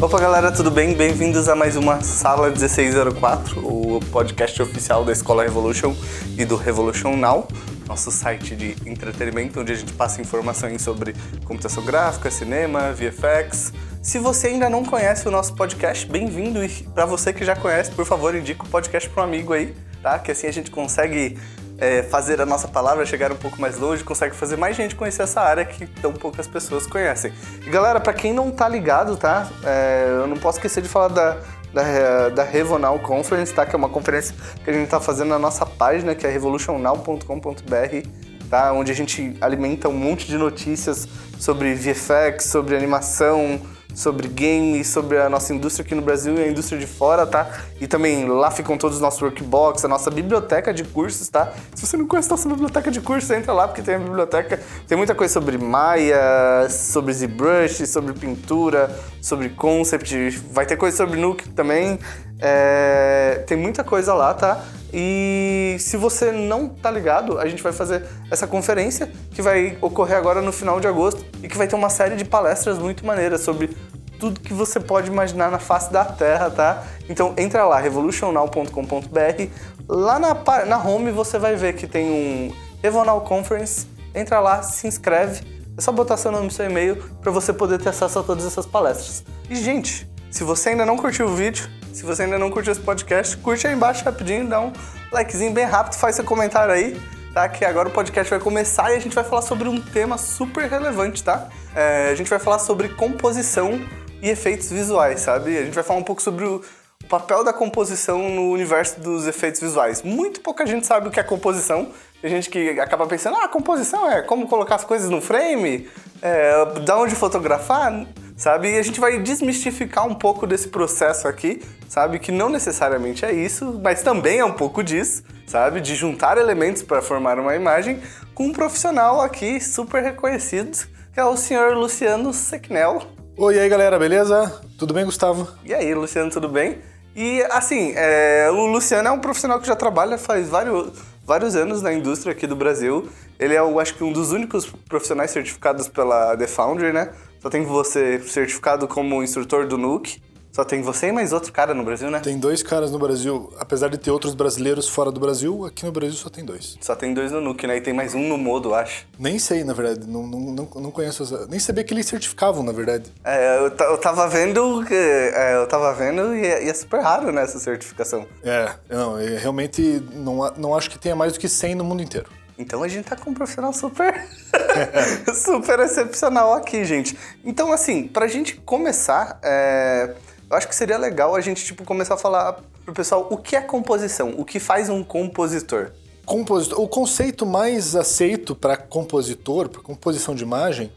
Opa galera, tudo bem? Bem-vindos a mais uma Sala 1604, o podcast oficial da Escola Revolution e do Revolution Now, nosso site de entretenimento onde a gente passa informações sobre computação gráfica, cinema, VFX. Se você ainda não conhece o nosso podcast, bem-vindo e para você que já conhece, por favor, indica o podcast para um amigo aí, tá? Que assim a gente consegue é, fazer a nossa palavra chegar um pouco mais longe, consegue fazer mais gente conhecer essa área que tão poucas pessoas conhecem. E galera, para quem não tá ligado, tá? É, eu não posso esquecer de falar da, da, da Revonal Conference, tá? Que é uma conferência que a gente tá fazendo na nossa página, que é revolutionnow.com.br, tá? Onde a gente alimenta um monte de notícias sobre VFX, sobre animação, sobre games, sobre a nossa indústria aqui no Brasil e a indústria de fora, tá? E também lá ficam todos os nossos workbox, a nossa biblioteca de cursos, tá? Se você não conhece a nossa biblioteca de cursos, entra lá porque tem a biblioteca, tem muita coisa sobre Maya, sobre ZBrush, sobre pintura, sobre concept, vai ter coisa sobre Nuke também. É... tem muita coisa lá, tá? E se você não tá ligado, a gente vai fazer essa conferência que vai ocorrer agora no final de agosto e que vai ter uma série de palestras muito maneiras sobre tudo que você pode imaginar na face da Terra, tá? Então entra lá, revolutionnow.com.br. Lá na, na home você vai ver que tem um Revonal Conference. Entra lá, se inscreve. É só botar seu nome e seu e-mail para você poder ter acesso a todas essas palestras. E, gente, se você ainda não curtiu o vídeo, se você ainda não curtiu esse podcast, curte aí embaixo rapidinho, dá um likezinho bem rápido, faz seu comentário aí, tá? Que agora o podcast vai começar e a gente vai falar sobre um tema super relevante, tá? É, a gente vai falar sobre composição e efeitos visuais, sabe? A gente vai falar um pouco sobre o, o papel da composição no universo dos efeitos visuais. Muito pouca gente sabe o que é composição. Tem gente que acaba pensando, ah, composição é como colocar as coisas no frame, é, da onde fotografar, sabe? E a gente vai desmistificar um pouco desse processo aqui, sabe? Que não necessariamente é isso, mas também é um pouco disso, sabe? De juntar elementos para formar uma imagem com um profissional aqui super reconhecido, que é o senhor Luciano Sequinel. Oi, e aí galera, beleza? Tudo bem, Gustavo? E aí, Luciano, tudo bem? E assim, é, o Luciano é um profissional que já trabalha faz vários, vários anos na indústria aqui do Brasil. Ele é, eu acho que, um dos únicos profissionais certificados pela The Foundry, né? Só tem você certificado como instrutor do Nuke. Só tem você e mais outro cara no Brasil, né? Tem dois caras no Brasil. Apesar de ter outros brasileiros fora do Brasil, aqui no Brasil só tem dois. Só tem dois no Nuke, né? E tem mais um no Modo, acho. Nem sei, na verdade. Não, não, não, não conheço. Nem sabia que eles certificavam, na verdade. É, eu, eu tava vendo. É, eu tava vendo e é, e é, super raro, né, essa certificação. É, não, realmente não, não acho que tenha mais do que 100 no mundo inteiro. Então a gente tá com um profissional super, super excepcional aqui, gente. Então, assim, pra gente começar, é, eu acho que seria legal a gente, tipo, começar a falar pro pessoal o que é composição, o que faz um compositor. Compositor, o conceito mais aceito para compositor, para composição de imagem,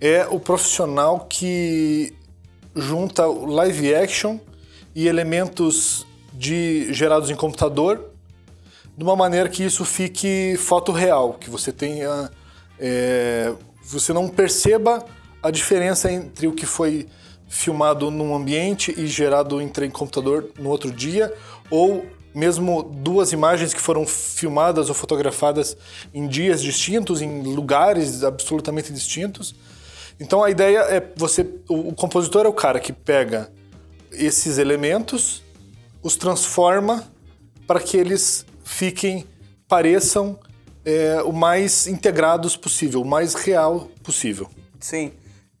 é o profissional que junta live action e elementos de gerados em computador de uma maneira que isso fique foto real, que você tenha, é, você não perceba a diferença entre o que foi filmado num ambiente e gerado em computador no outro dia, ou mesmo duas imagens que foram filmadas ou fotografadas em dias distintos, em lugares absolutamente distintos. Então a ideia é você, o, o compositor é o cara que pega esses elementos, os transforma para que eles fiquem, pareçam é, o mais integrados possível, o mais real possível. Sim.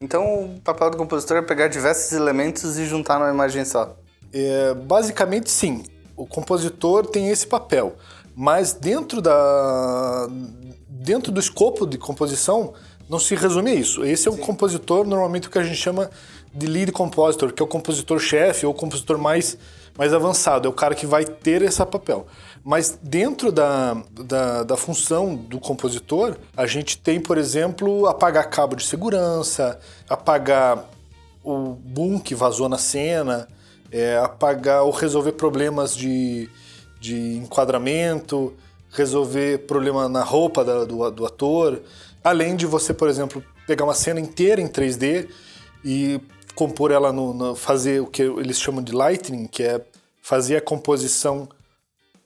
Então, o papel do compositor é pegar diversos elementos e juntar numa imagem só. É, basicamente, sim. O compositor tem esse papel, mas dentro da dentro do escopo de composição não se resume a isso. Esse é o compositor, normalmente o que a gente chama de lead compositor, que é o compositor-chefe ou o compositor mais mais avançado, é o cara que vai ter esse papel. Mas dentro da, da, da, função do compositor, a gente tem, por exemplo, apagar cabo de segurança, apagar o boom que vazou na cena, é, apagar ou resolver problemas de, de enquadramento, resolver problema na roupa da, do, do ator, além de você, por exemplo, pegar uma cena inteira em 3D e compor ela no, no, fazer o que eles chamam de lightning, que é fazer a composição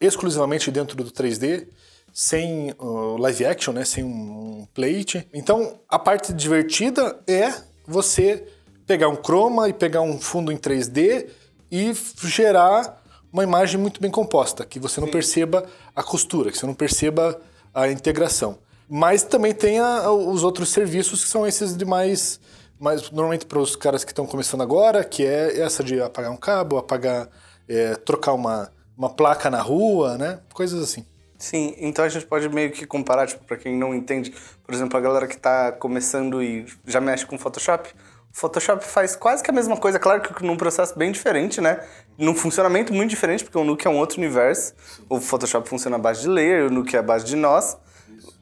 exclusivamente dentro do 3D, sem uh, live action, né, sem um plate. Então, a parte divertida é você pegar um chroma e pegar um fundo em 3D e gerar uma imagem muito bem composta, que você não Sim. perceba a costura, que você não perceba a integração. Mas também tem a, os outros serviços que são esses de mais, mais normalmente para os caras que estão começando agora, que é essa de apagar um cabo, apagar, é, trocar uma, uma placa na rua, né? Coisas assim. Sim, então a gente pode meio que comparar, tipo, para quem não entende, por exemplo, a galera que está começando e já mexe com Photoshop, Photoshop faz quase que a mesma coisa, claro que num processo bem diferente, né? Num funcionamento muito diferente, porque o Nuke é um outro universo. O Photoshop funciona à base de layer, o Nuke é à base de nós.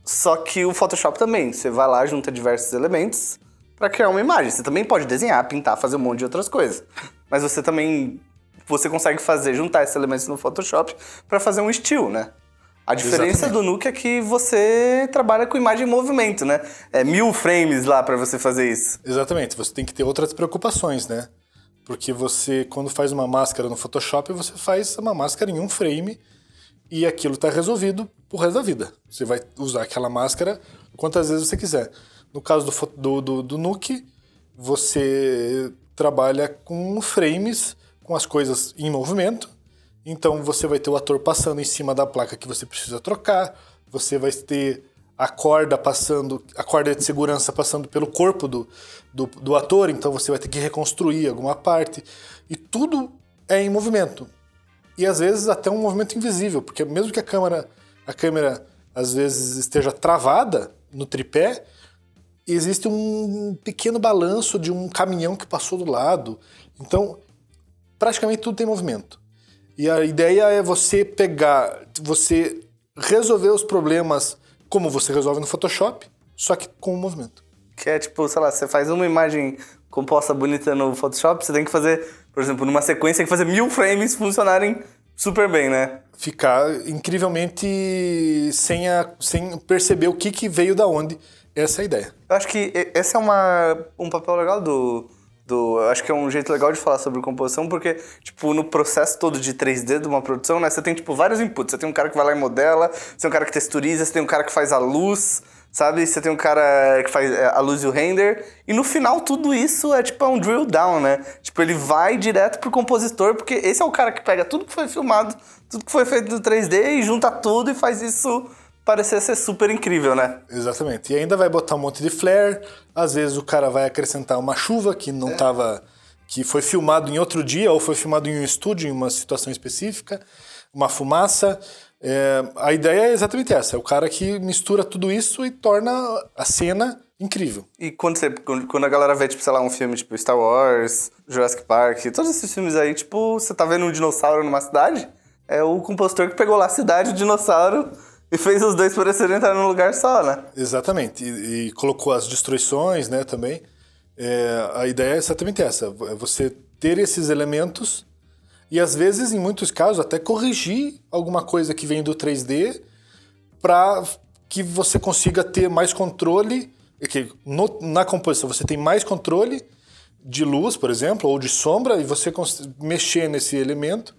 Só que o Photoshop também, você vai lá, junta diversos elementos para criar uma imagem. Você também pode desenhar, pintar, fazer um monte de outras coisas. Mas você também você consegue fazer juntar esses elementos no Photoshop para fazer um estilo, né? A diferença Exatamente. do Nuke é que você trabalha com imagem em movimento, né? É mil frames lá para você fazer isso. Exatamente. Você tem que ter outras preocupações, né? Porque você, quando faz uma máscara no Photoshop, você faz uma máscara em um frame e aquilo está resolvido pro resto da vida. Você vai usar aquela máscara quantas vezes você quiser. No caso do, do, do, do Nuke, você trabalha com frames, com as coisas em movimento, então você vai ter o ator passando em cima da placa que você precisa trocar, você vai ter a corda passando, a corda de segurança passando pelo corpo do, do, do, ator, então você vai ter que reconstruir alguma parte. E tudo é em movimento. E às vezes até um movimento invisível, porque mesmo que a câmera, a câmera às vezes esteja travada no tripé, existe um pequeno balanço de um caminhão que passou do lado. Então, praticamente tudo tem movimento. E a ideia é você pegar, você resolver os problemas como você resolve no Photoshop, só que com o movimento. Que é tipo, sei lá, você faz uma imagem composta bonita no Photoshop, você tem que fazer, por exemplo, numa sequência, tem que fazer mil frames funcionarem super bem, né? Ficar incrivelmente sem, a, sem perceber o que, que veio da onde. Essa é a ideia. Eu acho que esse é uma, um papel legal do, do. Acho que é um jeito legal de falar sobre composição, porque, tipo, no processo todo de 3D de uma produção, né, você tem, tipo, vários inputs. Você tem um cara que vai lá e modela, você tem um cara que texturiza, você tem um cara que faz a luz, sabe? Você tem um cara que faz é, a luz e o render. E no final, tudo isso é, tipo, é um drill down, né? Tipo, ele vai direto pro compositor, porque esse é o cara que pega tudo que foi filmado, tudo que foi feito no 3D e junta tudo e faz isso parecer ser super incrível, né? Exatamente. E ainda vai botar um monte de flare, às vezes o cara vai acrescentar uma chuva que não estava. É. que foi filmado em outro dia ou foi filmado em um estúdio, em uma situação específica, uma fumaça. É, a ideia é exatamente essa: é o cara que mistura tudo isso e torna a cena incrível. E quando, você, quando a galera vê, tipo, sei lá, um filme tipo Star Wars, Jurassic Park, todos esses filmes aí, tipo, você tá vendo um dinossauro numa cidade, é o compositor que pegou lá a cidade, o dinossauro e fez os dois parecerem estar num lugar só, né? Exatamente. E, e colocou as destruições, né, também. É, a ideia é exatamente essa: é você ter esses elementos e, às vezes, em muitos casos, até corrigir alguma coisa que vem do 3D para que você consiga ter mais controle. Que no, na composição você tem mais controle de luz, por exemplo, ou de sombra, e você mexer nesse elemento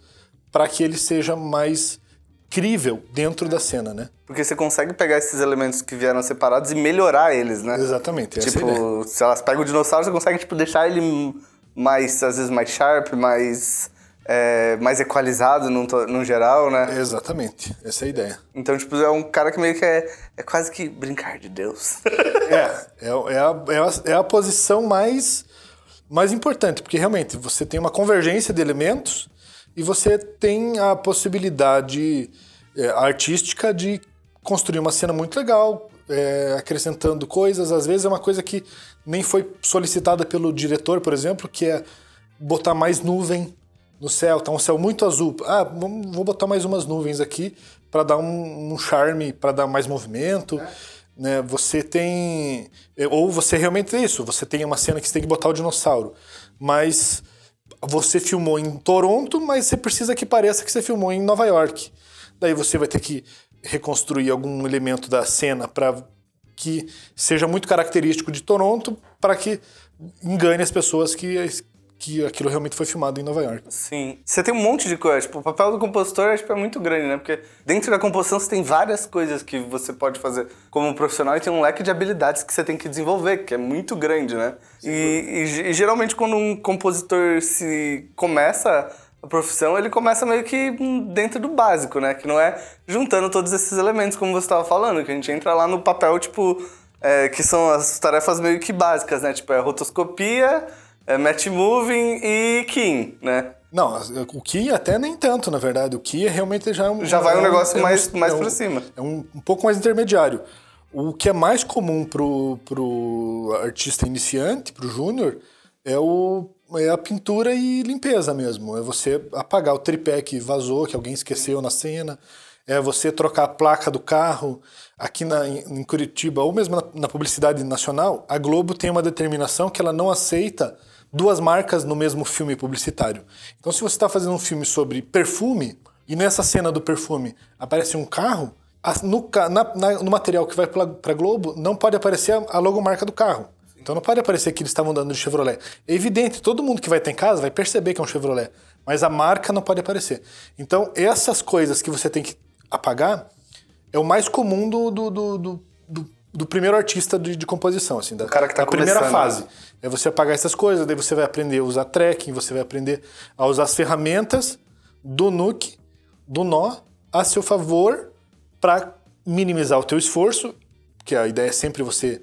para que ele seja mais crível dentro da cena, né? Porque você consegue pegar esses elementos que vieram separados e melhorar eles, né? Exatamente. Tipo, se elas pegam o dinossauro, você consegue tipo, deixar ele mais, às vezes, mais sharp, mais. É, mais equalizado no, no geral, né? Exatamente, essa é a ideia. Então, tipo, é um cara que meio que é, é quase que brincar de Deus. é, é, é, a, é, a, é a posição mais, mais importante, porque realmente você tem uma convergência de elementos e você tem a possibilidade é, artística de construir uma cena muito legal, é, acrescentando coisas. Às vezes é uma coisa que nem foi solicitada pelo diretor, por exemplo, que é botar mais nuvem no céu. Tá um céu muito azul. Ah, vou botar mais umas nuvens aqui para dar um, um charme, para dar mais movimento. É. Né? Você tem. Ou você realmente é isso. Você tem uma cena que você tem que botar o dinossauro. Mas você filmou em Toronto, mas você precisa que pareça que você filmou em Nova York. Daí você vai ter que reconstruir algum elemento da cena para que seja muito característico de Toronto, para que engane as pessoas que, que aquilo realmente foi filmado em Nova York. Sim. Você tem um monte de coisa. Tipo, o papel do compositor tipo, é muito grande, né? Porque dentro da composição você tem várias coisas que você pode fazer como profissional e tem um leque de habilidades que você tem que desenvolver, que é muito grande, né? E, e, e geralmente quando um compositor se começa a profissão, ele começa meio que dentro do básico, né? Que não é juntando todos esses elementos, como você estava falando, que a gente entra lá no papel, tipo, é, que são as tarefas meio que básicas, né? Tipo, é rotoscopia, é match moving e keying, né? Não, o Key até nem tanto, na verdade. O Key é realmente já é um, Já vai um é negócio é mais, mais é um- pra cima. É um, um pouco mais intermediário. O que é mais comum pro, pro artista iniciante, pro júnior, é, o, é a pintura e limpeza mesmo. É você apagar o tripé que vazou, que alguém esqueceu na cena. É você trocar a placa do carro. Aqui na, em Curitiba, ou mesmo na, na publicidade nacional, a Globo tem uma determinação que ela não aceita duas marcas no mesmo filme publicitário. Então, se você está fazendo um filme sobre perfume, e nessa cena do perfume aparece um carro, no, na- na- no material que vai para Globo não pode aparecer a, a logomarca do carro. Então não pode aparecer que eles estavam andando de Chevrolet. É evidente, todo mundo que vai ter em casa vai perceber que é um Chevrolet, mas a marca não pode aparecer. Então essas coisas que você tem que apagar é o mais comum do, do, do, do- do- primeiro artista de, de composição, assim, da, cara que tá da primeira fase. É você apagar essas coisas, daí você vai aprender a usar tracking, você vai aprender a usar as ferramentas do Nuke, do nó, a seu favor para minimizar o teu esforço, que a ideia é sempre você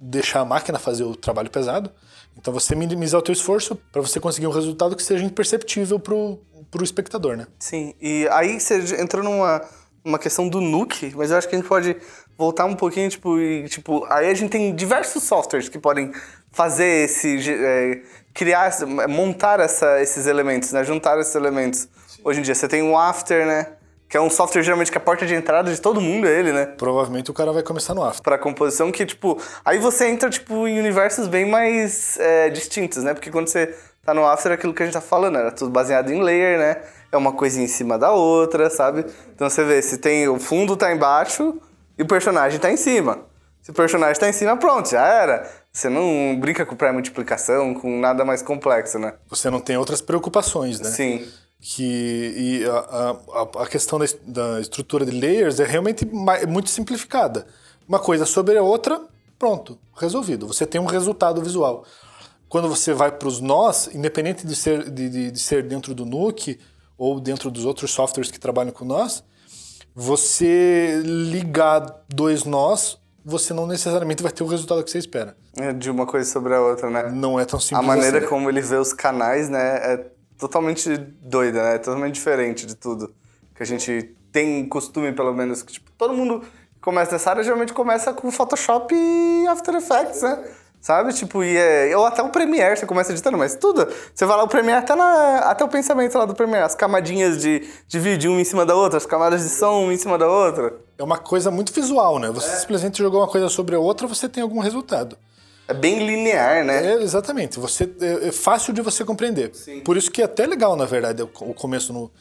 deixar a máquina fazer o trabalho pesado. Então você minimizar o teu esforço para você conseguir um resultado que seja imperceptível pro, pro espectador, né? Sim, e aí você entrou numa, numa questão do Nuke, mas eu acho que a gente pode voltar um pouquinho, tipo, e, tipo, aí a gente tem diversos softwares que podem fazer esse, é, criar, montar essa, esses elementos, né, juntar esses elementos. Hoje em dia você tem o After, né, que é um software geralmente que é a porta de entrada de todo mundo, é ele, né, Provavelmente o cara vai começar no after. pra composição, que, tipo, aí você entra, tipo, em universos bem mais é, distintos, né, porque quando você tá no After, é aquilo que a gente tá falando, era tudo baseado em layer, né, é uma coisinha em cima da outra, sabe? Então você vê, se tem o fundo tá embaixo e o personagem tá em cima. Se o personagem tá em cima, pronto, já era. Você não brinca com pré-multiplicação, com nada mais complexo, né? Você não tem outras preocupações, né? Sim. que e a, a, a questão da, da estrutura de layers é realmente é muito simplificada. Uma coisa sobre a outra, pronto, resolvido. Você tem um resultado visual. Quando você vai para os nós, independente de ser, de, de- de ser dentro do Nuke ou dentro dos outros softwares que trabalham com nós, você ligar dois nós, você não necessariamente vai ter o resultado que você espera. É De uma coisa sobre a outra, né? Não é tão simples A maneira assim. como ele vê os canais, né, é totalmente doida, né? É totalmente diferente de tudo que a gente tem costume, pelo menos, que tipo, todo mundo que começa nessa área geralmente começa com Photoshop e After Effects, né? Sabe? Tipo, e é, ou até o Premiere você começa editando, mas tudo. Você vai lá, o Premiere até, na, até o pensamento lá do Premiere, as camadinhas de, de vídeo uma em cima da outra, as camadas de som uma em cima da outra. É uma coisa muito visual, né? Você simplesmente jogou uma coisa sobre a outra, você tem algum resultado. É bem linear, né? É, exatamente. Você, é, é fácil de você compreender. Sim. Por isso que é até legal, na verdade, o o começo no,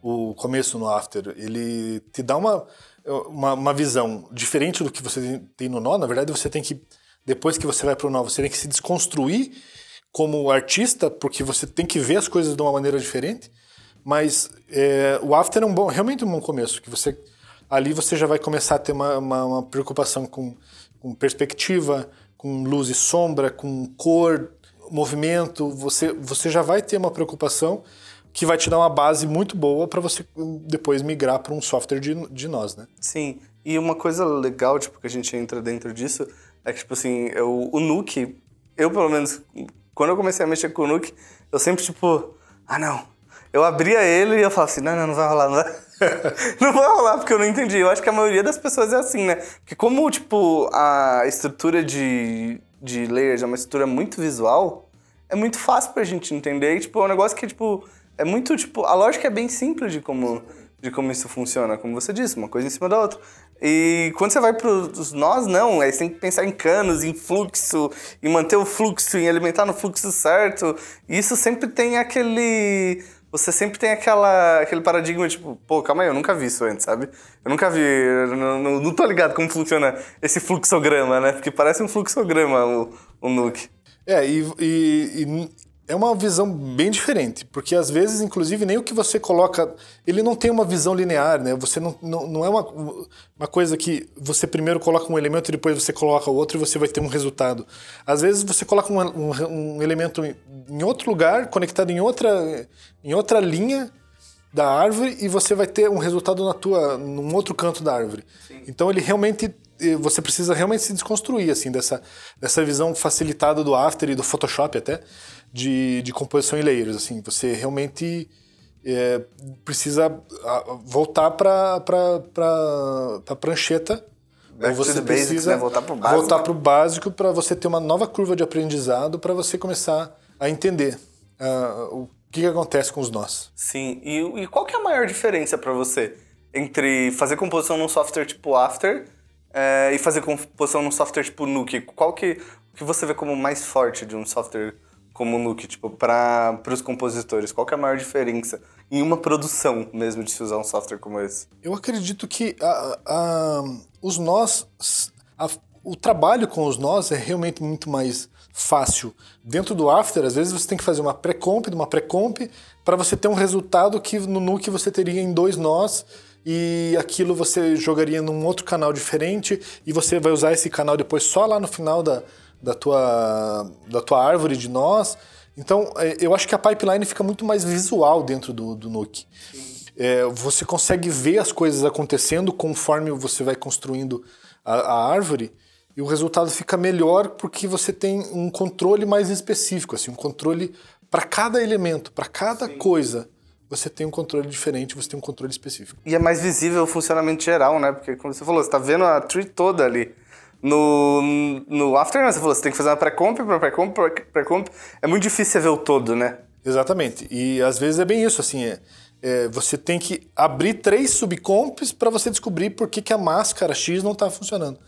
o começo no After. Ele te dá uma, uma, uma visão diferente do que você tem no nó. Na verdade, você tem que, depois que você vai pro nó, você tem que se desconstruir como artista, porque você tem que ver as coisas de uma maneira diferente. Mas é, o After é um bom, realmente um bom começo, que você ali você já vai começar a ter uma, uma, uma preocupação com, com perspectiva, com luz e sombra, com cor, movimento. Você, você já vai ter uma preocupação que vai te dar uma base muito boa para você hum, depois migrar para um software de, de nós, né? Sim, e uma coisa legal, tipo, que a gente entra dentro disso, é que, tipo assim, eu, o Nuke, eu pelo menos, quando eu comecei a mexer com o Nuke, eu sempre, tipo, ah não. Eu abria ele e eu falava assim, não, não, não vai rolar, não vai. não vai rolar, porque eu não entendi. Eu acho que a maioria das pessoas é assim, né? Porque como, tipo, a estrutura de, de layers é uma estrutura muito visual, é muito fácil pra gente entender. E, tipo, é um negócio que, tipo, é muito, tipo, a lógica é bem simples de como, de como isso funciona, como você disse, uma coisa em cima da outra. E quando você vai pros nós, não, aí você tem que pensar em canos, em fluxo, em manter o fluxo, em alimentar no fluxo certo. E isso sempre tem aquele. Você sempre tem aquela, aquele paradigma, tipo, pô, calma aí, eu nunca vi isso antes, sabe? Eu nunca vi, eu não, não, não tô ligado como funciona esse fluxograma, né? Porque parece um fluxograma o, o Nuke. É, e- e é uma visão bem diferente, porque às vezes, inclusive, nem o que você coloca, ele não tem uma visão linear, né? Você não, não, não é uma, uma coisa que você primeiro coloca um elemento e depois você coloca outro e você vai ter um resultado. Às vezes você coloca um, um, um elemento em outro lugar, conectado em outra, em outra linha da árvore e você vai ter um resultado na tua, num outro canto da árvore. Sim. Então ele realmente você precisa realmente se desconstruir assim dessa, dessa visão facilitada do After e do Photoshop até de, de composição em layers. Assim, você realmente é, precisa voltar para a prancheta. Back ou você precisa basics, né? voltar para o básico. Voltar para o básico para você ter uma nova curva de aprendizado para você começar a entender uh, o que, que, acontece com os nós. Sim, e, e qual que é a maior diferença para você entre fazer composição num software tipo After é, e fazer composição num software tipo Nuke? Qual que, que você vê como mais forte de um software como Nuke, tipo, para os compositores? Qual que é a maior diferença em uma produção mesmo de se usar um software como esse? Eu acredito que a, a, os nós, a, o trabalho com os nós é realmente muito mais fácil. Dentro do After, às vezes você tem que fazer uma pré-comp de uma pré-comp para você ter um resultado que no Nuke você teria em dois nós e aquilo você jogaria num outro canal diferente e você vai usar esse canal depois só lá no final da, da tua, da tua árvore de nós. Então, é, eu acho que a pipeline fica muito mais visual dentro do, do Nuke. É, você consegue ver as coisas acontecendo conforme você vai construindo a, a, árvore e o resultado fica melhor porque você tem um controle mais específico, assim, um controle para cada elemento, para cada Sim. coisa. Você tem um controle diferente, você tem um controle específico. E é mais visível o funcionamento geral, né? Porque, como você falou, você está vendo a tree toda ali. No, no After, você falou, você tem que fazer uma pré-comp, pré-comp, pré-comp. É muito difícil você ver o todo, né? Exatamente. E às vezes é bem isso, assim, é, é você tem que abrir três subcomps para você descobrir por que, que a máscara X não está funcionando.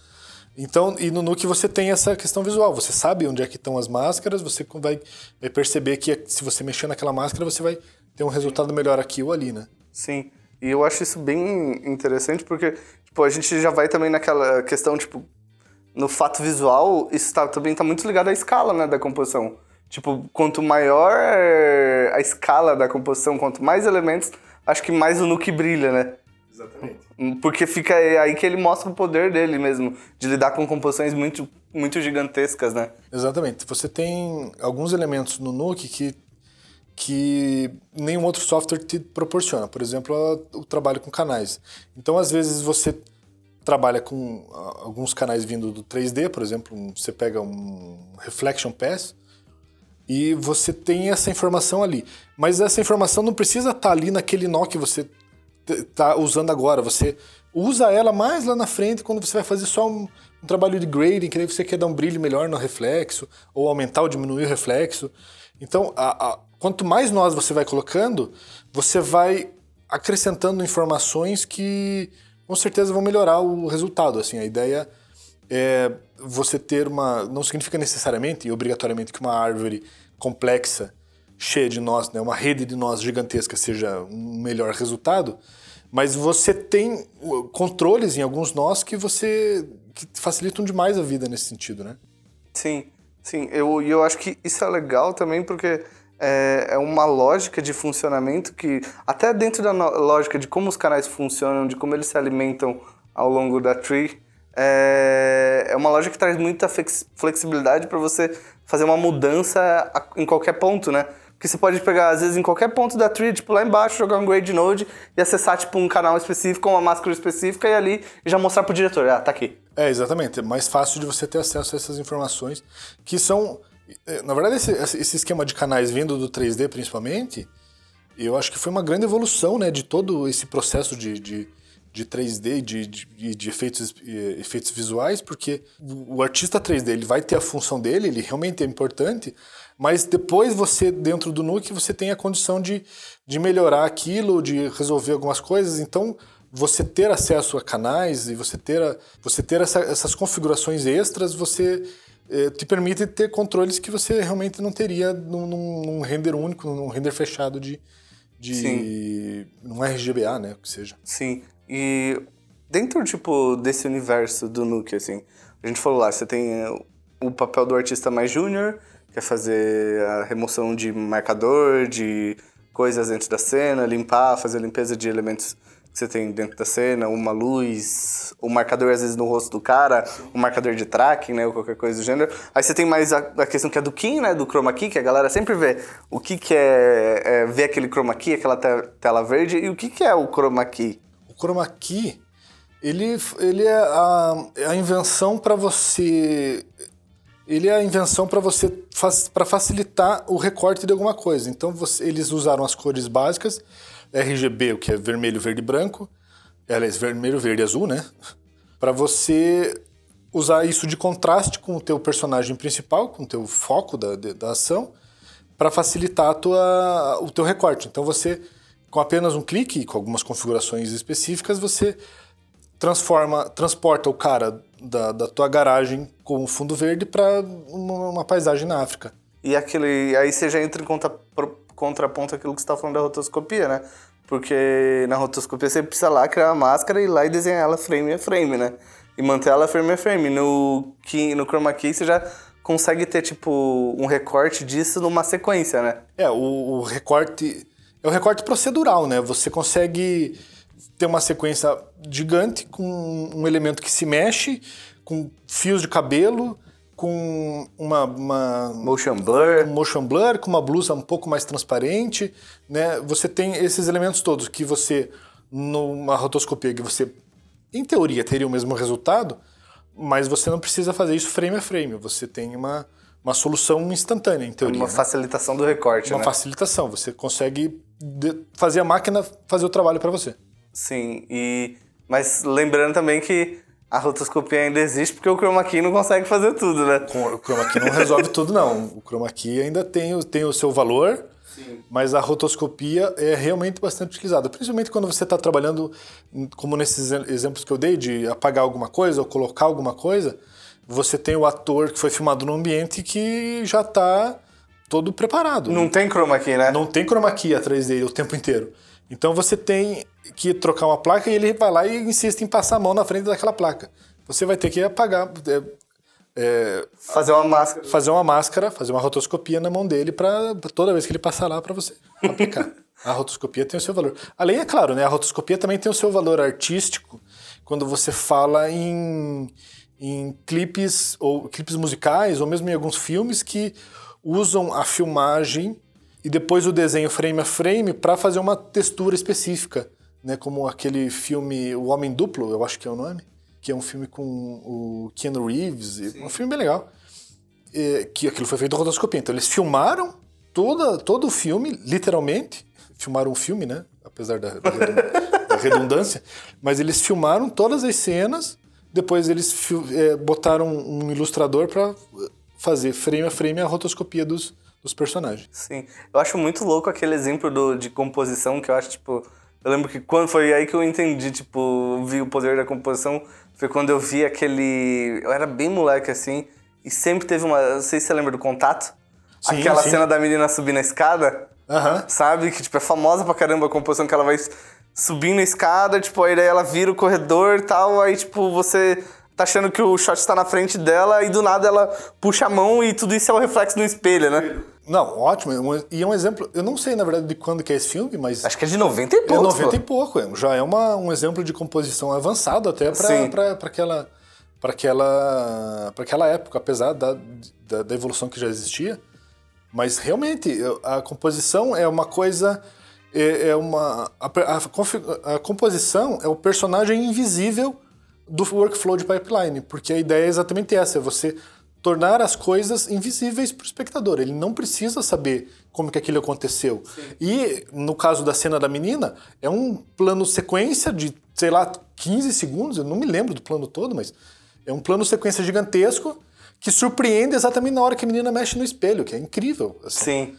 Então, e no Nuke você tem essa questão visual. Você sabe onde é que estão as máscaras, você vai, vai perceber que se você mexer naquela máscara, você vai ter um resultado melhor aqui ou ali, né? Sim. E eu acho isso bem interessante porque, tipo, a gente já vai também naquela questão, tipo, no fato visual, isso tá, também está muito ligado à escala né, da composição. Tipo, quanto maior a escala da composição, quanto mais elementos, acho que mais o Nuke brilha, né? Exatamente. Porque fica aí que ele mostra o poder dele mesmo, de lidar com composições muito, muito gigantescas, né? Exatamente. Você tem alguns elementos no Nuke que, que nenhum outro software te proporciona. Por exemplo, o trabalho com canais. Então, às vezes, você trabalha com ah, alguns canais vindo do 3D, por exemplo, você pega um Reflection Pass e você tem essa informação ali. Mas essa informação não precisa estar tá ali naquele nó que você está usando agora. Você usa ela mais lá na frente quando você vai fazer só um, um trabalho de grading, que aí você quer dar um brilho melhor no reflexo, ou aumentar ou diminuir o reflexo. Então, a, a, quanto mais nós você vai colocando, você vai acrescentando informações que com certeza vão melhorar o resultado. Assim, a ideia é você ter uma. Não significa necessariamente e obrigatoriamente que uma árvore complexa, cheia de nós, né, uma rede de nós gigantesca seja um melhor resultado, mas você tem controles em alguns nós que você que facilitam demais a vida nesse sentido, né? Sim, sim. Eu, eu acho que isso é legal também porque é, é uma lógica de funcionamento que, até dentro da lógica de como os canais funcionam, de como eles se alimentam ao longo da tree, é, é uma lógica que traz muita flexibilidade para você fazer uma mudança em qualquer ponto, né? Porque você pode pegar, às vezes, em qualquer ponto da tree, tipo lá embaixo, jogar um grade node e acessar, tipo, um canal específico, uma máscara específica e ali já mostrar pro diretor, ah, tá aqui. É, exatamente. É mais fácil de você ter acesso a essas informações que são na verdade, esse, esse esquema de canais vindo do 3D, principalmente, eu acho que foi uma grande evolução né, de todo esse processo de, de, de 3D, de, de, de efeitos, efeitos visuais, porque o artista 3D ele vai ter a função dele, ele realmente é importante, mas depois você, dentro do Nuke, você tem a condição de, de melhorar aquilo, de resolver algumas coisas. Então, você ter acesso a canais e você ter, a, você ter essa, essas configurações extras, você é, te permite ter controles que você realmente não teria num, num render único, num render fechado de, de Sim. num RGBA, né, que seja. Sim. E dentro tipo desse universo do Nuke assim, a gente falou lá, você tem o papel do artista mais júnior, quer fazer a remoção de marcador, de coisas dentro da cena, limpar, fazer a limpeza de elementos que você tem dentro da cena, uma luz, um marcador às vezes no rosto do cara, um marcador de tracking, né, ou qualquer coisa do gênero. Aí você tem mais a, a questão que é do Kim, né, do chroma key, que a galera sempre vê o que que é, é ver aquele chroma key, aquela te, tela verde, e o que que é o chroma key? O chroma key, ele, ele é a, é a invenção para você ele é a invenção para você para facilitar o recorte de alguma coisa. Então você, eles usaram as cores básicas RGB, o que é vermelho, verde e branco, aliás, vermelho, verde e azul, né? Para você usar isso de contraste com o teu personagem principal, com o teu foco da, da ação, para facilitar tua, o teu recorte. Então você, com apenas um clique, com algumas configurações específicas, você transforma, transporta o cara da, da tua garagem com fundo verde para uma, uma, paisagem na África. E aquele, aí você já entra em conta, contraponto aquilo que você está falando da rotoscopia, né? Porque na rotoscopia você precisa lá criar a máscara e ir lá e desenhar ela frame a frame, né? E manter ela frame a frame. No, no Chroma Key você já consegue ter, tipo, um recorte disso numa sequência, né? É, o, o recorte... É o recorte procedural, né? Você consegue ter uma sequência gigante com um elemento que se mexe, com fios de cabelo, com uma, uma motion blur, motion blur, com uma blusa um pouco mais transparente, né? Você tem esses elementos todos que você numa rotoscopia que você em teoria teria o mesmo resultado, mas você não precisa fazer isso frame a frame. Você tem uma uma solução instantânea, em teoria. Uma né? facilitação do recorte, Uma né? facilitação. Você consegue fazer a máquina fazer o trabalho para você. Sim, e mas lembrando também que a rotoscopia ainda existe porque o chroma key não consegue fazer tudo, né? O chroma key não resolve tudo, não. O chroma key ainda tem, tem o seu valor, Sim. mas a rotoscopia é realmente bastante utilizada. Principalmente quando você está trabalhando, como nesses exemplos que eu dei, de apagar alguma coisa ou colocar alguma coisa, você tem o ator que foi filmado num ambiente que já está todo preparado. Não tem chroma key, né? Não tem chroma key atrás dele o tempo inteiro. Então você tem que trocar uma placa e ele vai lá e insiste em passar a mão na frente daquela placa. Você vai ter que apagar. É, é, fazer uma máscara. Fazer uma máscara, fazer uma rotoscopia na mão dele para toda vez que ele passar lá para você aplicar. a rotoscopia tem o seu valor. Além, é claro, né, a rotoscopia também tem o seu valor artístico quando você fala em, em clipes ou clipes musicais ou mesmo em alguns filmes que usam a filmagem e depois o desenho frame a frame para fazer uma textura específica, né? Como aquele filme O Homem Duplo, eu acho que é o nome, que é um filme com o Keanu Reeves, Sim. um filme bem legal. E, que aquilo foi feito rotoscopia. Então eles filmaram toda, todo o filme, literalmente, filmaram um filme, né? Apesar da, da redundância, mas eles filmaram todas as cenas, depois eles é, botaram um ilustrador para fazer frame a frame a rotoscopia dos, dos personagens. Sim. Eu acho muito louco aquele exemplo do, de composição que eu acho, tipo. Eu lembro que quando foi aí que eu entendi, tipo, vi o poder da composição, foi quando eu vi aquele. Eu era bem moleque assim, e sempre teve uma. Não sei se você lembra do contato. Sim, Aquela sim. cena da menina subindo a escada. Uhum. Sabe? Que, tipo, é famosa pra caramba a composição que ela vai subindo a escada, tipo, aí daí ela vira o corredor e tal, aí, tipo, você tá achando que o shot está na frente dela e do nada ela puxa a mão e tudo isso é o reflexo no espelho, né? Não, ótimo. E é um exemplo. Eu não sei, na verdade, de quando que é esse filme, mas. Acho que é de 90 e pouco. É 90 pô. e pouco. É. Já é uma, um exemplo de composição avançado até para aquela. Para aquela, aquela época, apesar da, da, da, evolução que já existia. Mas realmente, a composição é uma coisa. É, é uma. A, a, a composição é o personagem invisível do workflow de pipeline, porque a ideia é exatamente essa: é você tornar as coisas invisíveis para o espectador. Ele não precisa saber como que aquilo aconteceu. Sim. E no caso da cena da menina, é um plano sequência de, sei lá, 15 segundos, eu não me lembro do plano todo, mas é um plano sequência gigantesco que surpreende exatamente na hora que a menina mexe no espelho, que é incrível. Assim. Sim.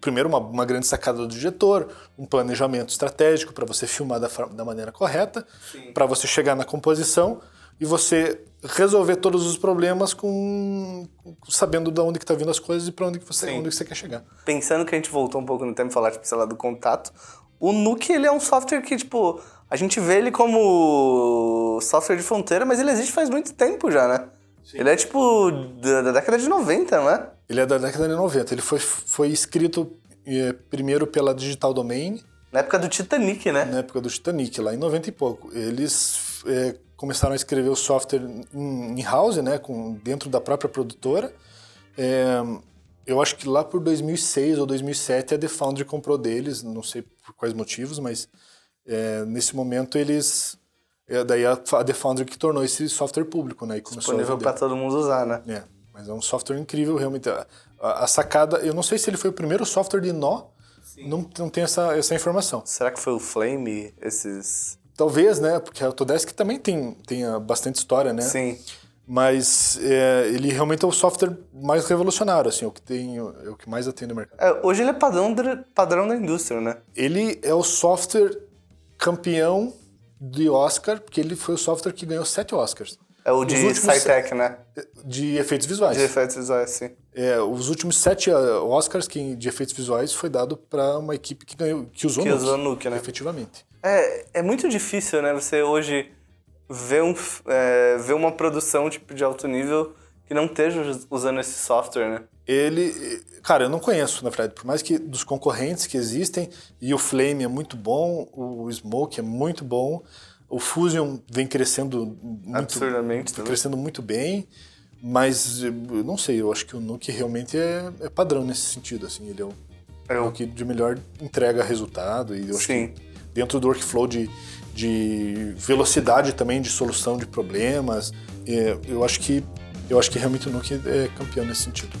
Primeiro, uma, uma, grande sacada do diretor, um planejamento estratégico para você filmar da, da maneira correta, para você chegar na composição e você resolver todos os problemas com sabendo de onde que tá vindo as coisas e para onde que você onde que você quer chegar. Pensando que a gente voltou um pouco no tempo falar tipo, sei lá, do contato, o Nuke ele é um software que tipo a gente vê ele como software de fronteira, mas ele existe faz muito tempo já, né? Ele é tipo da, da década de 90, não é? Ele é da década de 90. Ele foi, foi escrito eh, primeiro pela Digital Domain, Na época do Titanic, né? na época do Titanic, lá em 90 e pouco. Eles eh, começaram a escrever o software em- in-house, né, com, dentro da própria produtora. É, eu acho que lá por 2006 ou 2007 a The Foundry comprou deles, não sei por quais motivos, mas é, nesse momento eles... é, daí a, a The Foundry que tornou esse software público, né, e começou Disponível pra todo mundo usar, né? É, mas é um software incrível, realmente. A, a- a sacada, eu não sei se ele foi o primeiro software de nó, não, não tenho essa, essa informação. Será que foi o Flame, esses... Talvez, né, porque a Autodesk também tem, tem ah, bastante história, né? Sim. Mas é, ele realmente é o software mais revolucionário, assim, é o que tem, é o que mais atende o mercado. É, hoje ele é padrão, padrão da indústria, né? Ele é o software campeão de Oscar, porque ele foi o software que ganhou sete Oscars É o de SciTech, né? de efeitos visuais. De efeitos visuais, sim. É, os últimos sete ah, Oscars que, de efeitos visuais foi dado para uma equipe que ganhou, que usou Que Nuke, usou Nuke, né? efetivamente. É, é muito difícil, né? Você hoje ver, um, é, ver uma produção tipo, de alto nível que não esteja us- usando esse software, né? Ele, cara, eu não conheço, na verdade, por mais que dos concorrentes que existem, e o Flame é muito bom, o Smoke é muito bom, o Fusion vem crescendo muito, Absurdamente também. crescendo muito bem, mas eu não sei, eu acho que o Nuke realmente é, é padrão nesse sentido, assim, ele é o, é o que de melhor entrega resultado e eu acho Sim. que dentro do workflow de, de velocidade também de solução de problemas, é, eu acho que eu acho que realmente o Nuke é campeão nesse sentido.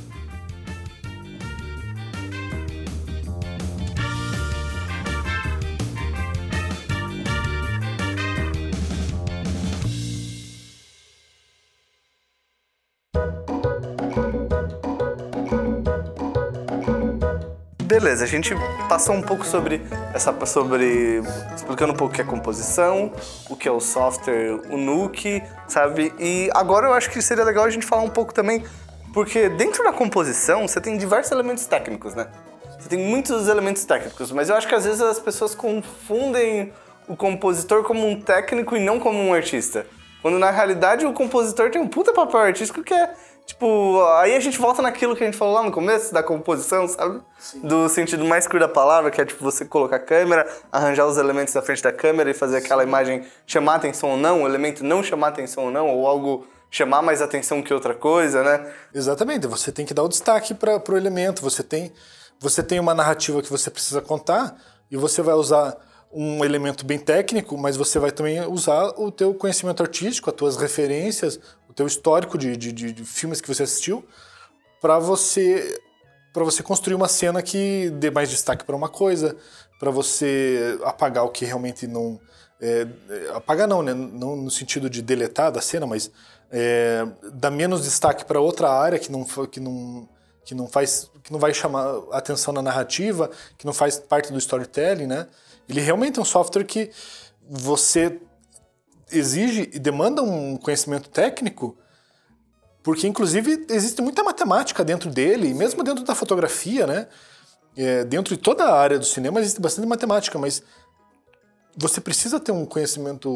Beleza, a gente passou um pouco sobre essa sobre explicando um pouco o que é composição, o que é o software, o Nuke, sabe? E agora eu acho que seria legal a gente falar um pouco também, porque dentro da composição você tem diversos elementos técnicos, né? Você tem muitos elementos técnicos, mas eu acho que às vezes as pessoas confundem o compositor como um técnico e não como um artista. Quando na realidade o compositor tem um puta papel artístico que é Tipo, aí a gente volta naquilo que a gente falou lá no começo, da composição, sabe? Do sentido mais cru da palavra, que é tipo você colocar a câmera, arranjar os elementos da frente da câmera e fazer aquela imagem chamar atenção ou não, o elemento não chamar atenção ou não, ou algo chamar mais atenção que outra coisa, né? Exatamente, você tem que dar o destaque para o elemento, você tem, você tem uma narrativa que você precisa contar e você vai usar um elemento bem técnico, mas você vai também usar o teu conhecimento artístico, as tuas referências, teu histórico de, de, de- filmes que você assistiu, para você para você construir uma cena que dê mais destaque para uma coisa, para você apagar o que realmente não é, é, apagar não, né? Não no sentido de deletar da cena, mas é, dar menos destaque para outra área que não que não que não faz que não vai chamar atenção na narrativa, que não faz parte do storytelling, né? Ele realmente é um software que você exige e demanda um conhecimento técnico porque, inclusive, existe muita matemática dentro dele, e mesmo dentro da fotografia, né? É, dentro de toda a área do cinema existe bastante matemática, mas você precisa ter um conhecimento,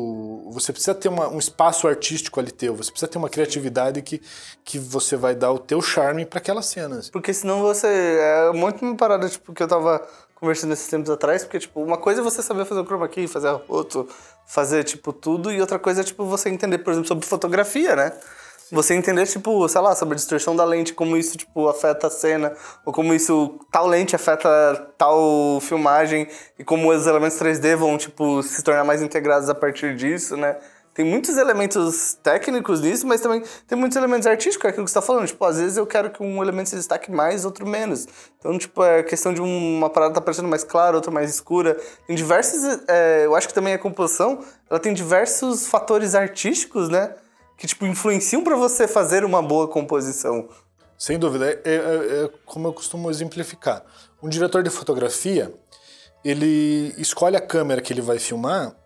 você precisa ter uma- um espaço artístico ali teu, você precisa ter uma criatividade que, que você vai dar o teu charme para aquelas cenas. Porque senão você. É muito uma parada, tipo, que eu tava conversando esses tempos atrás, porque, tipo, uma coisa é você saber fazer o chroma key, fazer foto, fazer, tipo, tudo, e outra coisa é, tipo, você entender, por exemplo, sobre fotografia, né? Você entender, tipo, sei lá, sobre a distorção da lente, como isso, tipo, afeta a cena, ou como isso, tal lente afeta tal filmagem, e como os elementos 3D vão, tipo, se tornar mais integrados a partir disso, né? Tem muitos elementos técnicos nisso, mas também tem muitos elementos artísticos, é aquilo que você tá falando. Tipo, às vezes eu quero que um elemento se destaque mais, outro menos. Então, tipo, é questão de uma parada tá parecendo mais clara, outra mais escura. Tem diversos... é, eu acho que também a composição, ela tem diversos fatores artísticos, né? Que, tipo, influenciam pra você fazer uma boa composição. Sem dúvida, é, é- é como eu costumo exemplificar. Um diretor de fotografia, ele escolhe a câmera que ele vai filmar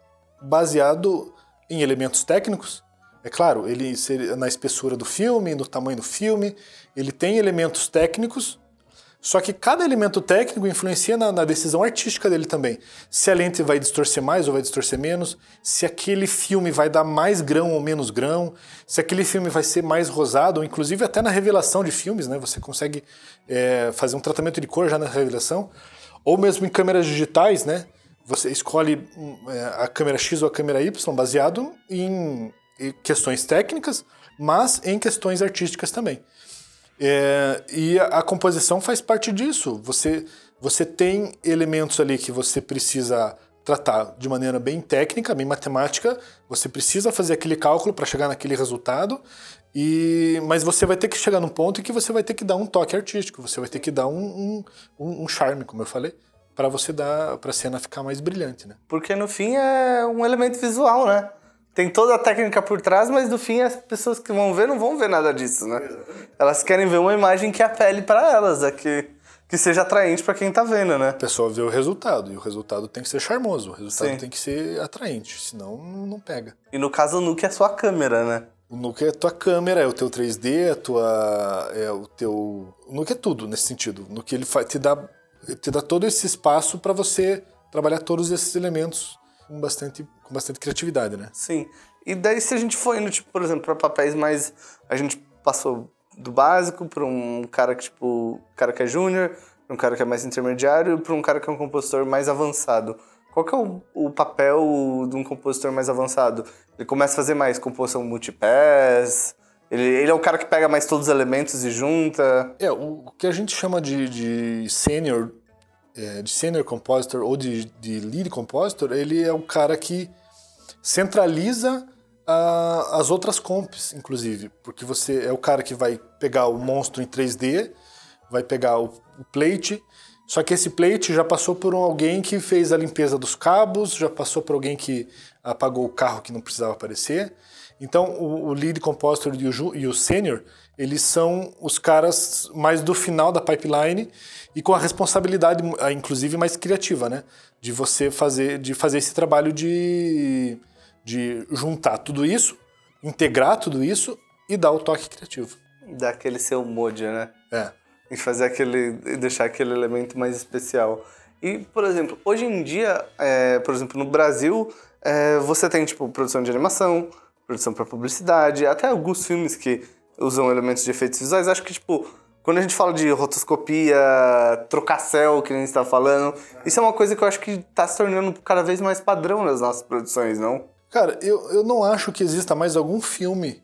baseado em elementos técnicos. É claro, ele na espessura do filme, no tamanho do filme, ele tem elementos técnicos, Só que cada elemento técnico influencia na, na, decisão artística dele também. Se a lente vai distorcer mais ou vai distorcer menos, se aquele filme vai dar mais grão ou menos grão, se aquele filme vai ser mais rosado, ou inclusive até na revelação de filmes, né? Você consegue é, fazer um tratamento de cor já na revelação, ou mesmo em câmeras digitais, né? Você escolhe é, a câmera X ou a câmera Y baseado em, questões técnicas, mas em questões artísticas também. É, e a, a, composição faz parte disso. Você, você tem elementos ali que você precisa tratar de maneira bem técnica, bem matemática. Você precisa fazer aquele cálculo para chegar naquele resultado. E, mas você vai ter que chegar num ponto em que você vai ter que dar um toque artístico. Você vai ter que dar um, um, um charme, como eu falei, para você dar para a cena ficar mais brilhante, né? Porque no fim é um elemento visual, né? tem toda a técnica por trás, mas no fim as pessoas que vão ver não vão ver nada disso, né? Elas querem ver uma imagem que apele para elas, é que, que seja atraente para quem tá vendo, né? A pessoa vê o resultado, e o resultado tem que ser charmoso, o resultado Sim. tem que ser atraente, senão não pega. E no caso o Nuke é sua câmera, né? O Nuke é a tua câmera, é o teu 3D, é, tua, é o teu... O Nuke é tudo nesse sentido. O Nuke ele te dá, te dá todo esse espaço para você trabalhar todos esses elementos com bastante, com bastante criatividade, né? Sim. E daí se a gente for indo, tipo, por exemplo, para papéis mais... A gente passou do básico para um cara que, tipo, cara que é júnior, um cara que é mais intermediário, para um cara que é um compositor mais avançado. Qual que é o, o, papel de um compositor mais avançado? Ele começa a fazer mais composição multipass? Ele, ele é o cara que pega mais todos os elementos e junta? É, o, que a gente chama de, de sênior é, de senior compositor ou de, de lead compositor, ele é o cara que centraliza uh, as outras comps, inclusive, porque você é o cara que vai pegar o monstro em 3D, vai pegar o, o plate, só que esse plate já passou por alguém que fez a limpeza dos cabos, já passou por alguém que apagou o carro que não precisava aparecer. Então, o, o lead compositor e o, e o senior, eles são os caras mais do final da pipeline e com a responsabilidade, ah, inclusive, mais criativa, né? De você fazer, de fazer esse trabalho de, de juntar tudo isso, integrar tudo isso e dar o toque criativo. Dar aquele seu mod, né? É. E fazer aquele. deixar aquele elemento mais especial. E, por exemplo, hoje em dia, é, por exemplo, no Brasil, é, você tem, tipo, produção de animação, produção para publicidade, até alguns filmes que usam elementos de efeitos visuais. Acho que, tipo, quando a gente fala de rotoscopia, trocacel, que a gente está falando, isso é uma coisa que eu acho que está se tornando cada vez mais padrão nas nossas produções, não? Cara, eu, eu não acho que exista mais algum filme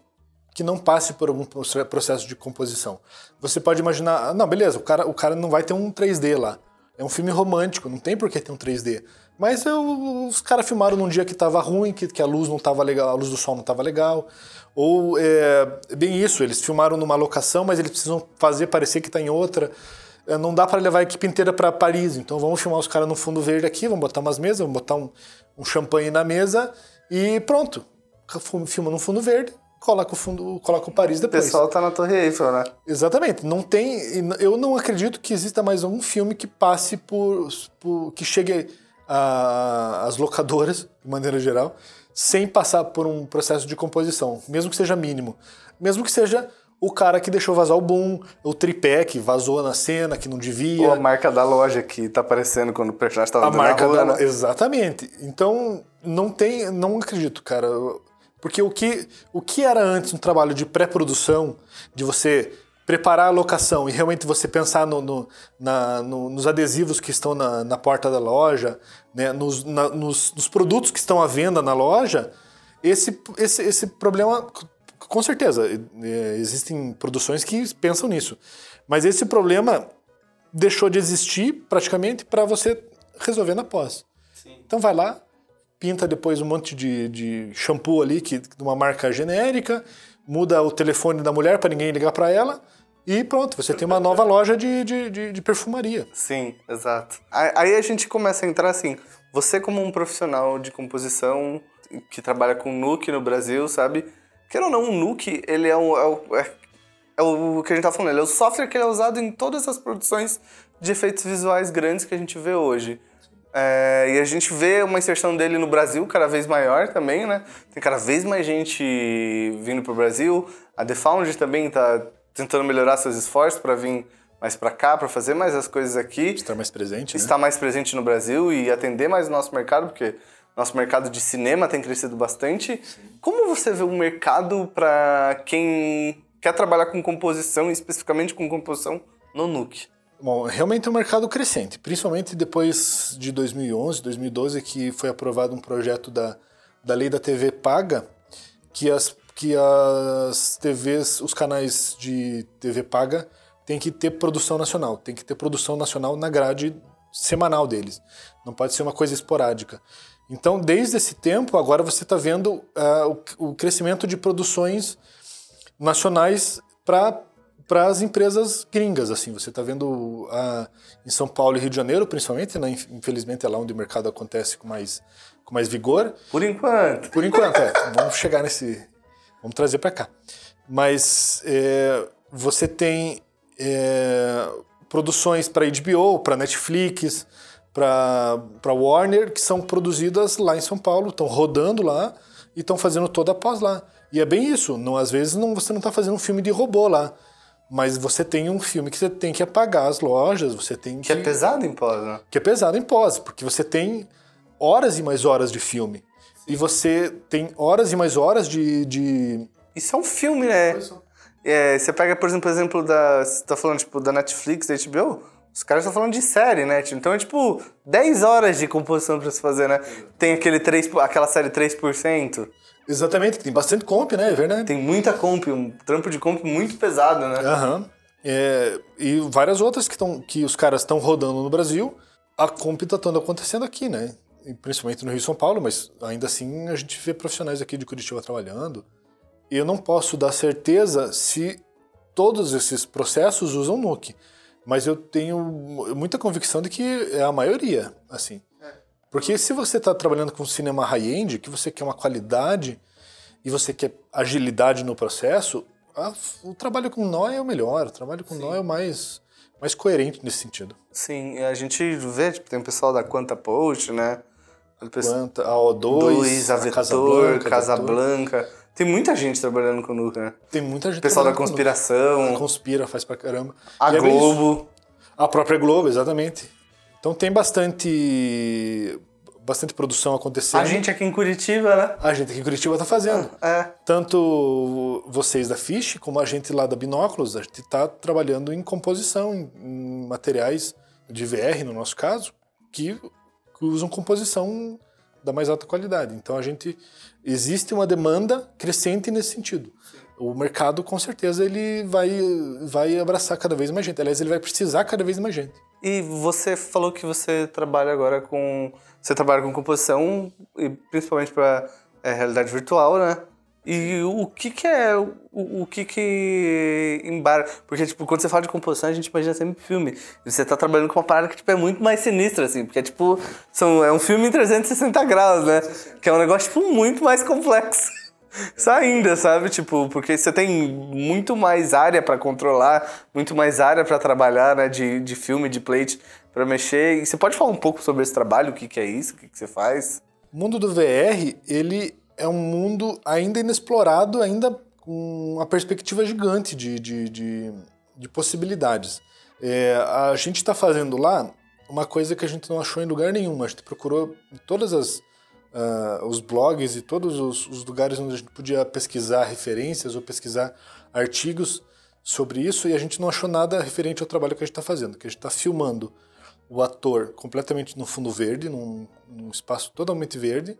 que não passe por algum processo de composição. Você pode imaginar, não, beleza, o cara, o cara não vai ter um 3D lá. É um filme romântico, não tem por que ter um 3D. Mas eu, os caras filmaram num dia que estava ruim, que, que a luz não estava legal, a luz do sol não estava legal. Ou, é, bem isso, eles filmaram numa locação, mas eles precisam fazer parecer que está em outra. É, não dá para levar a equipe inteira para Paris, então vamos filmar os caras no fundo verde aqui, vamos botar umas mesas, vamos botar um, um champanhe na mesa e pronto. Filma no fundo verde, coloca o fundo, coloca o Paris depois. O pessoal tá na Torre Eiffel, né? Exatamente. Não tem, eu não acredito que exista mais um filme que passe por, por que chegue às locadoras, de maneira geral, sem passar por um processo de composição, mesmo que seja mínimo. Mesmo que seja o cara que deixou vazar o boom, o tripé que vazou na cena, que não devia. Ou a marca da loja que tá aparecendo quando o personagem estava A marca rua, da né? Exatamente. Então, não tem. Não acredito, cara. Porque o que, o que era antes um trabalho de pré-produção, de você preparar a locação e realmente você pensar no, no, na, no, nos adesivos que estão na, na porta da loja, né, nos, na, nos, nos, produtos que estão à venda na loja, esse, esse, esse problema, com certeza, é, existem produções que pensam nisso. Mas esse problema deixou de existir praticamente para você resolver na pós. Sim. Então vai lá, pinta depois um monte de, de shampoo ali, que, de uma marca genérica, muda o telefone da mulher para ninguém ligar para ela e pronto, você tem uma nova loja de, de, de, de, perfumaria. Sim, exato. Aí a gente começa a entrar assim, você como um profissional de composição que trabalha com Nuke no Brasil, sabe? Quer ou não, o Nuke, ele é o, é o, é, é o que a gente tá falando, ele é o software que é usado em todas as produções de efeitos visuais grandes que a gente vê hoje. É, e a gente vê uma inserção dele no Brasil cada vez maior também, né? Tem cada vez mais gente vindo pro Brasil. A The Found também tá tentando melhorar seus esforços para vir mais para cá para fazer mais as coisas aqui, Estar mais presente, né? estar mais presente no Brasil e atender mais o nosso mercado, porque nosso mercado de cinema tem crescido bastante. Como você vê o mercado para quem quer trabalhar com composição, especificamente com composição no Nuke? Bom, realmente é um mercado crescente, principalmente depois de 2011, 2012, que foi aprovado um projeto da, da lei da TV paga, que as, que as TVs, os canais de TV paga, têm que ter produção nacional, tem que ter produção nacional na grade semanal deles. Não pode ser uma coisa esporádica. Então, desde esse tempo, agora você está vendo uh, o, o crescimento de produções nacionais para para as empresas gringas, assim, você está vendo uh, em São Paulo e Rio de Janeiro, principalmente, né? infelizmente é lá onde o mercado acontece com mais, com mais vigor. Por enquanto. Por enquanto, é. vamos chegar nesse, vamos trazer para cá. Mas é, você tem é, produções para HBO, para Netflix, para Warner, que são produzidas lá em São Paulo, estão rodando lá e estão fazendo toda a pós lá. E é bem isso, não, às vezes não, você não está fazendo um filme de robô lá, mas você tem um filme que você tem que apagar as lojas, você tem que... Que é pesado em pós, né? Que é pesado em pós, porque você tem horas e mais horas de filme. Sim. E você tem horas e mais horas de... de... Isso é um filme, né? É, você pega, por exemplo, o exemplo da... Você tá falando, tipo, da Netflix, da HBO... Os caras estão falando de série, né? Então é tipo 10 horas de composição pra se fazer, né? Tem aquele 3, aquela série 3%. Exatamente, tem bastante comp, né? É verdade. Tem muita comp, um trampo de comp muito pesado, né? Aham. Uhum. É, e várias outras que, tão, que os caras estão rodando no Brasil. A comp tá toda acontecendo aqui, né? Principalmente no Rio e São Paulo, mas ainda assim a gente vê profissionais aqui de Curitiba trabalhando. E eu não posso dar certeza se todos esses processos usam Nuke, mas eu tenho muita convicção de que é a maioria, assim. Porque se você está trabalhando com cinema high-end, que você quer uma qualidade e você quer agilidade no processo, a, o trabalho com nó é o melhor, o trabalho com Sim. nó é o mais, mais coerente nesse sentido. Sim, a gente vê, tipo, tem o pessoal da Quanta Post, né? Quanta, a O2, a Vetor, Casablanca, Casablanca. Tem muita gente trabalhando com o Nuke, né? Tem muita gente. Pessoal da conspiração. Conspira, faz pra caramba. A e Globo. É a própria Globo, exatamente. Então tem bastante bastante produção acontecendo. A gente aqui em Curitiba, né? A gente aqui em Curitiba tá fazendo. Ah, é. Tanto vocês da Fish, como a gente lá da Binóculos, a gente tá trabalhando em composição, em, materiais de VR, no nosso caso, que usam composição da mais alta qualidade. Então a gente existe uma demanda crescente nesse sentido. O mercado com certeza ele vai vai abraçar cada vez mais gente. Aliás, ele vai precisar cada vez mais gente. E você falou que você trabalha agora com você trabalha com composição e principalmente para é, realidade virtual, né? E o que que é o, o que que embarca? Porque tipo, quando você fala de composição, a gente imagina sempre filme. E você tá trabalhando com uma parada que tipo é muito mais sinistra assim, porque tipo, são é um filme em 360 graus, né? Que é um negócio tipo muito mais complexo. Isso ainda, sabe? Tipo, porque você tem muito mais área para controlar, muito mais área para trabalhar, né? De, de filme, de plate, para mexer. E você pode falar um pouco sobre esse trabalho? O que, que é isso? O que, que você faz? O mundo do VR, ele é um mundo ainda inexplorado, ainda com uma perspectiva gigante de, de, de, de possibilidades. É, a gente está fazendo lá uma coisa que a gente não achou em lugar nenhum. A gente procurou em uh, os blogs e todos os, os, lugares onde a gente podia pesquisar referências ou pesquisar artigos sobre isso e a gente não achou nada referente ao trabalho que a gente está fazendo, que a gente está filmando o ator completamente no fundo verde, num, num, espaço totalmente verde,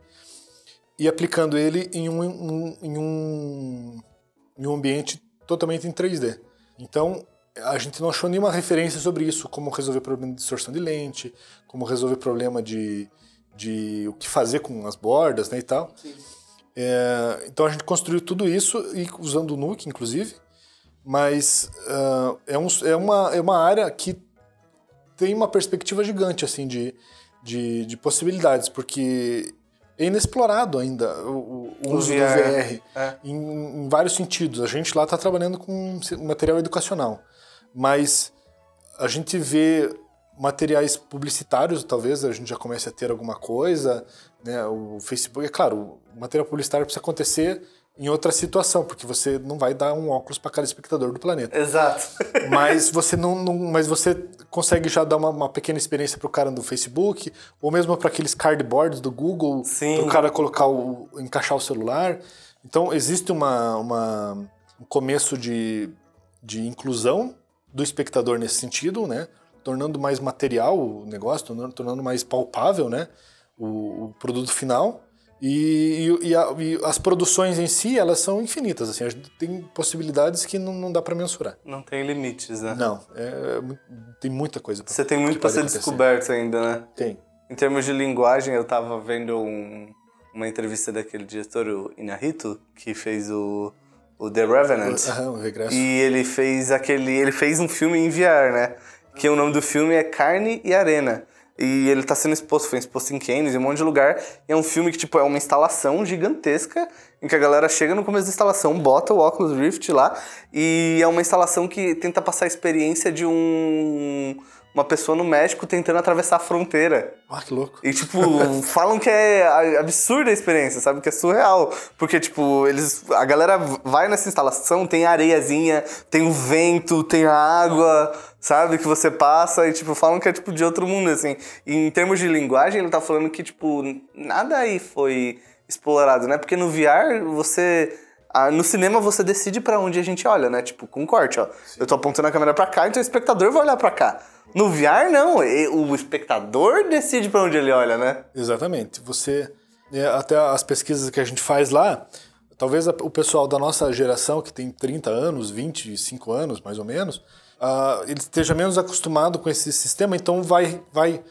e aplicando ele em um, um, em um, em um ambiente totalmente em 3D. Então, a gente não achou nenhuma referência sobre isso, como resolver problema de distorção de lente, como resolver problema de, de o que fazer com as bordas né, e tal. É, então a gente construiu tudo isso e usando o Nuke, inclusive, mas uh, é, um, é, uma, é uma área que tem uma perspectiva gigante assim de, de, de possibilidades, porque é inexplorado ainda o, o uso VR, do VR é. em, em, vários sentidos. A gente lá está trabalhando com material educacional, mas a gente vê materiais publicitários, talvez a gente já comece a ter alguma coisa, né? O Facebook, é claro, o material publicitário precisa acontecer em outra situação, porque você não vai dar um óculos para cada espectador do planeta. Exato. Mas você não, não- mas você consegue já dar uma, uma pequena experiência pro cara do Facebook, ou mesmo para aqueles cardboards do Google, para o cara colocar o encaixar o celular. Então existe uma, uma um começo de, de inclusão do espectador nesse sentido, né? Tornando mais material o negócio, tornando, tornando mais palpável, né? O, o produto final. E, e- e a- e as produções em si, elas são infinitas, assim, tem possibilidades que não, não dá para mensurar. Não tem limites, né? Não, é, é tem muita coisa. pra- Você tem muito pode ser acontecer. descoberto ainda, né? Tem. Em termos de linguagem, eu tava vendo um- uma entrevista daquele diretor, o Inarito, que fez o, o The Revenant. Aham, o regresso. E ele fez aquele. Ele fez um filme em VR, né? Que o nome do filme é Carne e Arena. E ele tá sendo exposto, foi exposto em Cannes, em um monte de lugar. E é um filme que, tipo, é uma instalação gigantesca, em que a galera chega no começo da instalação, bota o Oculus Rift lá, e é uma instalação que tenta passar a experiência de um. Uma pessoa no México tentando atravessar a fronteira. Ah, que louco. E, tipo, falam que é absurda a experiência, sabe? Que é surreal. Porque, tipo, eles. A galera vai nessa instalação, tem areiazinha, tem o vento, tem a água, sabe? Que você passa e, tipo, falam que é, tipo, de outro mundo, assim. E em termos de linguagem, ele tá falando que, tipo, nada aí foi explorado, né? Porque no VR, você. ah, no cinema você decide pra onde a gente olha, né? Tipo, com corte, ó. Eu tô apontando a câmera pra cá, então o espectador vai olhar pra cá. No VR, não. O espectador decide pra onde ele olha, né? Exatamente. Você. é, até as pesquisas que a gente faz lá, talvez o pessoal da nossa geração, que tem 30 anos, 25 anos, mais ou menos, ah, ele esteja menos acostumado com esse sistema, então vai, vai,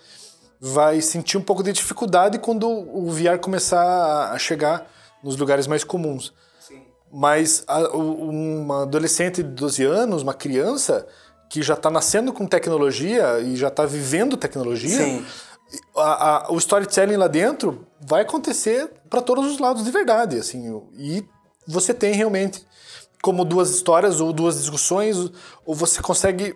vai sentir um pouco de dificuldade quando o VR começar a- chegar nos lugares mais comuns. Sim. Mas a- uma adolescente de 12 anos, uma criança que já está nascendo com tecnologia e já está vivendo tecnologia, Sim. a- a- o storytelling lá dentro vai acontecer para todos os lados de verdade, assim. E você tem realmente como duas histórias ou duas discussões, ou você consegue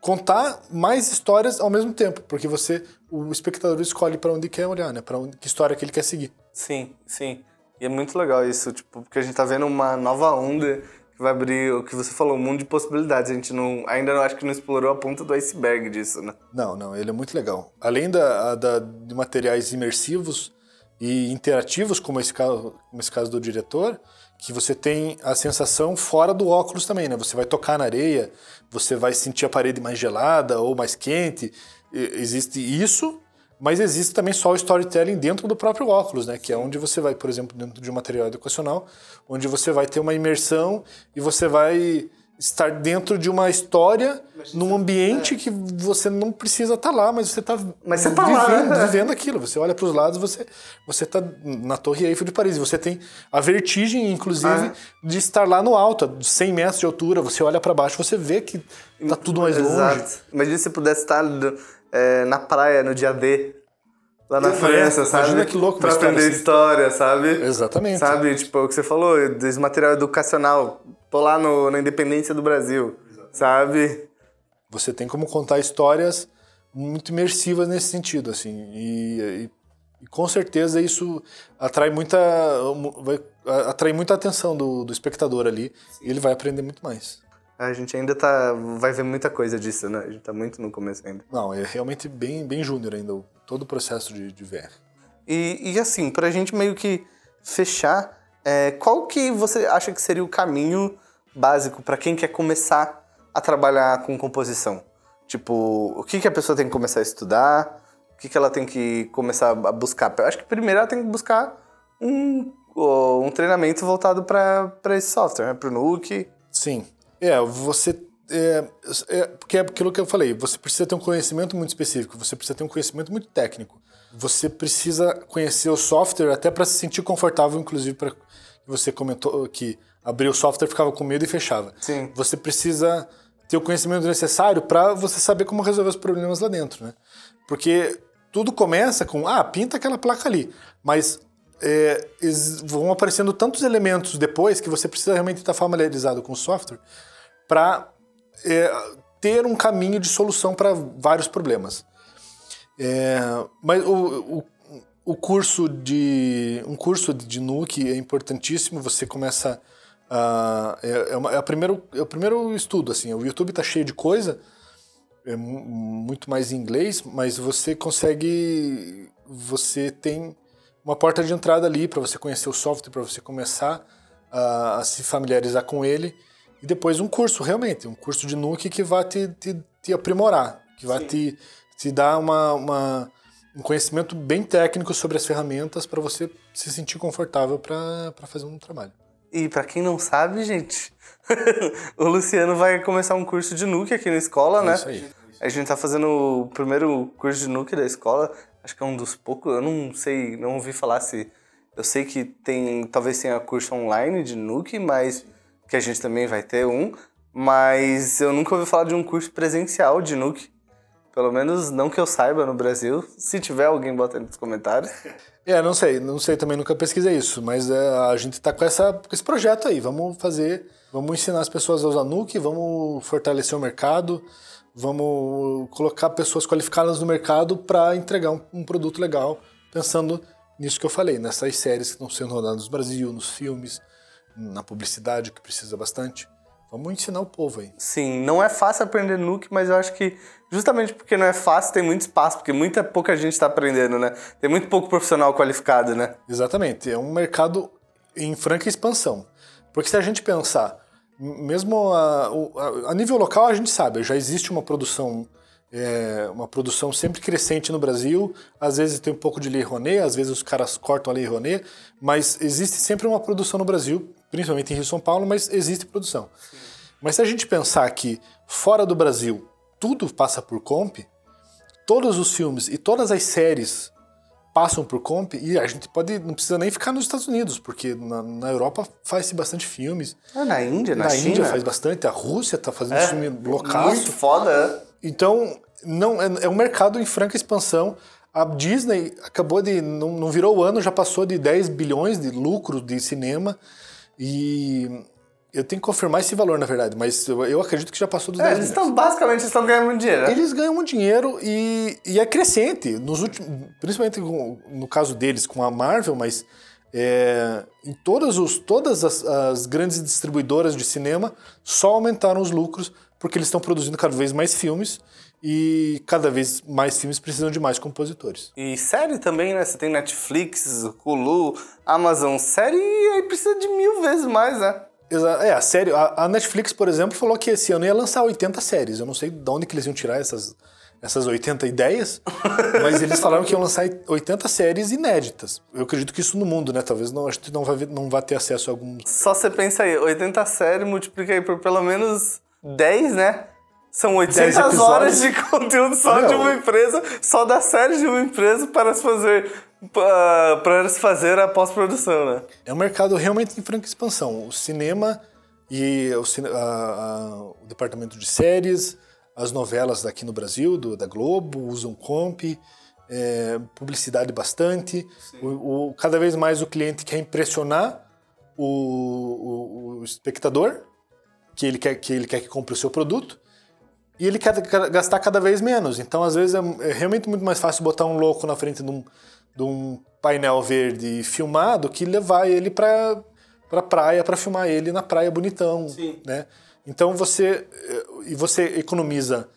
contar mais histórias ao mesmo tempo, porque você o espectador escolhe para onde quer olhar, né? Para que história que ele quer seguir. Sim, sim. E é muito legal isso, tipo, porque a gente tá vendo uma nova onda que vai abrir o que você falou, um mundo de possibilidades. A gente não, ainda não acho que não explorou a ponta do iceberg disso, né? Não, não, ele é muito legal. Além da, da- de materiais imersivos e interativos, como esse caso, como esse caso do diretor, que você tem a sensação fora do óculos também, né? Você vai tocar na areia, você vai sentir a parede mais gelada ou mais quente. Existe isso, mas existe também só o storytelling dentro do próprio óculos, né? Que é onde você vai, por exemplo, dentro de um material educacional, onde você vai ter uma imersão e você vai estar dentro de uma história num ambiente que você não precisa estar lá, mas você está Mas você tá vivendo, lá, né? vivendo aquilo. Você olha para os lados, você você está na Torre Eiffel de Paris. Você tem a vertigem, inclusive, Ah. de estar lá no alto, a 100 metros de altura. Você olha para baixo, você vê que tá tudo mais longe. Exato. Imagina se pudesse estar é, na praia no dia D, lá na É, França, sabe? imagina que louco Pra história aprender assim. história, sabe? Exatamente. Sabe, tipo, o que você falou, desse material educacional. Tô lá no, na Independência do Brasil, sabe? Você tem como contar histórias muito imersivas nesse sentido, assim. E, e- e com certeza isso atrai muita, vai atrai muita atenção do, do espectador ali. E ele vai aprender muito mais. A gente ainda tá. Vai ver muita coisa disso, né? A gente tá muito no começo ainda. Não, é realmente bem, bem júnior ainda, todo o processo de, de VR. E, e assim, pra gente meio que fechar, é, qual que você acha que seria o caminho básico pra quem quer começar a trabalhar com composição? Tipo, o que, que a pessoa tem que começar a estudar? O que, que ela tem que começar a buscar? Eu acho que primeiro ela tem que buscar um, um treinamento voltado pra esse software, né? Pro Nuke. Sim. É, você. É, é, porque é aquilo que eu falei, você precisa ter um conhecimento muito específico, você precisa ter um conhecimento muito técnico. Você precisa conhecer o software até para se sentir confortável, inclusive para você comentou que abrir o software ficava com medo e fechava. Sim. Você precisa ter o conhecimento necessário para você saber como resolver os problemas lá dentro, né? Porque tudo começa com, ah, pinta aquela placa ali, mas é, vão aparecendo tantos elementos depois que você precisa realmente estar familiarizado com o software para ter um caminho de solução para vários problemas. É, mas o, o- o curso de um curso de Nuke é importantíssimo. Você começa a é, é, uma, é, a primeiro, é o primeiro estudo assim. O YouTube está cheio de coisa, é muito mais em inglês, mas você consegue, você tem uma porta de entrada ali para você conhecer o software, para você começar a, a, se familiarizar com ele e depois um curso realmente, um curso de Nuke que vai te, te, te aprimorar, que vai te, te dar uma, uma um conhecimento bem técnico sobre as ferramentas para você se sentir confortável para fazer um trabalho. E para quem não sabe, gente, o Luciano vai começar um curso de Nuke aqui na escola, é né? Isso aí. A gente tá fazendo o primeiro curso de Nuke da escola. Acho que é um dos poucos, eu não sei, não ouvi falar se eu sei que tem, talvez tenha curso online de Nuke, mas que a gente também vai ter um, mas eu nunca ouvi falar de um curso presencial de Nuke. Pelo menos não que eu saiba no Brasil. Se tiver, alguém bota aí nos comentários. É, não sei, não sei também, nunca pesquisei isso, mas é, a gente tá com, essa, esse projeto aí. Vamos fazer, vamos ensinar as pessoas a usar Nuke, vamos fortalecer o mercado, vamos colocar pessoas qualificadas no mercado para entregar um, um, produto legal, pensando nisso que eu falei, nessas séries que estão sendo rodadas no Brasil, nos filmes, na publicidade, que precisa bastante. Vamos ensinar o povo aí. Sim, não é fácil aprender Nuke, mas eu acho que justamente porque não é fácil, tem muito espaço, porque muita pouca gente está aprendendo, né? Tem muito pouco profissional qualificado, né? Exatamente. É um mercado em franca expansão. Porque se a gente pensar, mesmo a, a, a nível local a gente sabe, já existe uma produção é, uma produção sempre crescente no Brasil. Às vezes tem um pouco de lei Rouanet, às vezes os caras cortam a lei Rouanet, mas existe sempre uma produção no Brasil principalmente em Rio São Paulo, mas existe produção. Sim. Mas se a gente pensar que fora do Brasil tudo passa por comp, todos os filmes e todas as séries passam por comp e a gente pode não precisa nem ficar nos Estados Unidos porque na, na Europa faz-se bastante filmes ah, na Índia na, na China Índia faz bastante a Rússia tá fazendo é, filme loucaço muito foda é. então não é, é um mercado em franca expansão a Disney acabou de não, não virou o ano já passou de 10 bilhões de lucro de cinema e eu tenho que confirmar esse valor, na verdade, mas eu, eu acredito que já passou dos é, 10 Eles estão, basicamente, estão ganhando muito dinheiro. Né? Eles ganham muito dinheiro e, e é crescente. Nos últimos, principalmente no caso deles com a Marvel, mas é, em todas, os, todas as, as, grandes distribuidoras de cinema só aumentaram os lucros porque eles estão produzindo cada vez mais filmes e cada vez mais filmes precisam de mais compositores. E série também, né? Você tem Netflix, Hulu, Amazon, série aí precisa de mil vezes mais, né? É, a série, a, Netflix, por exemplo, falou que esse ano ia lançar 80 séries. Eu não sei de onde que eles iam tirar essas, essas 80 ideias, mas eles falaram que iam lançar 80 séries inéditas. Eu acredito que isso no mundo, né? Talvez não, a gente não vai, não vai ter acesso a algum. Só você pensa aí, 80 séries multiplica aí por pelo menos 10, né? São 800 horas de conteúdo só Não. de uma empresa, só da série de uma empresa para se fazer para se fazer a pós-produção, né? É um mercado realmente em franca expansão. O cinema e o, a, a, o departamento de séries, as novelas daqui no Brasil, do, da Globo, usam comp, é, publicidade bastante. O, o, cada vez mais o cliente quer impressionar o, o, espectador, que ele, quer, que ele quer que compre o seu produto e ele quer gastar cada vez menos. Então, às vezes, é, é realmente muito mais fácil botar um louco na frente de um, de um painel verde filmado que levar ele para para praia para filmar ele na praia bonitão, Sim. né? Então você e você economiza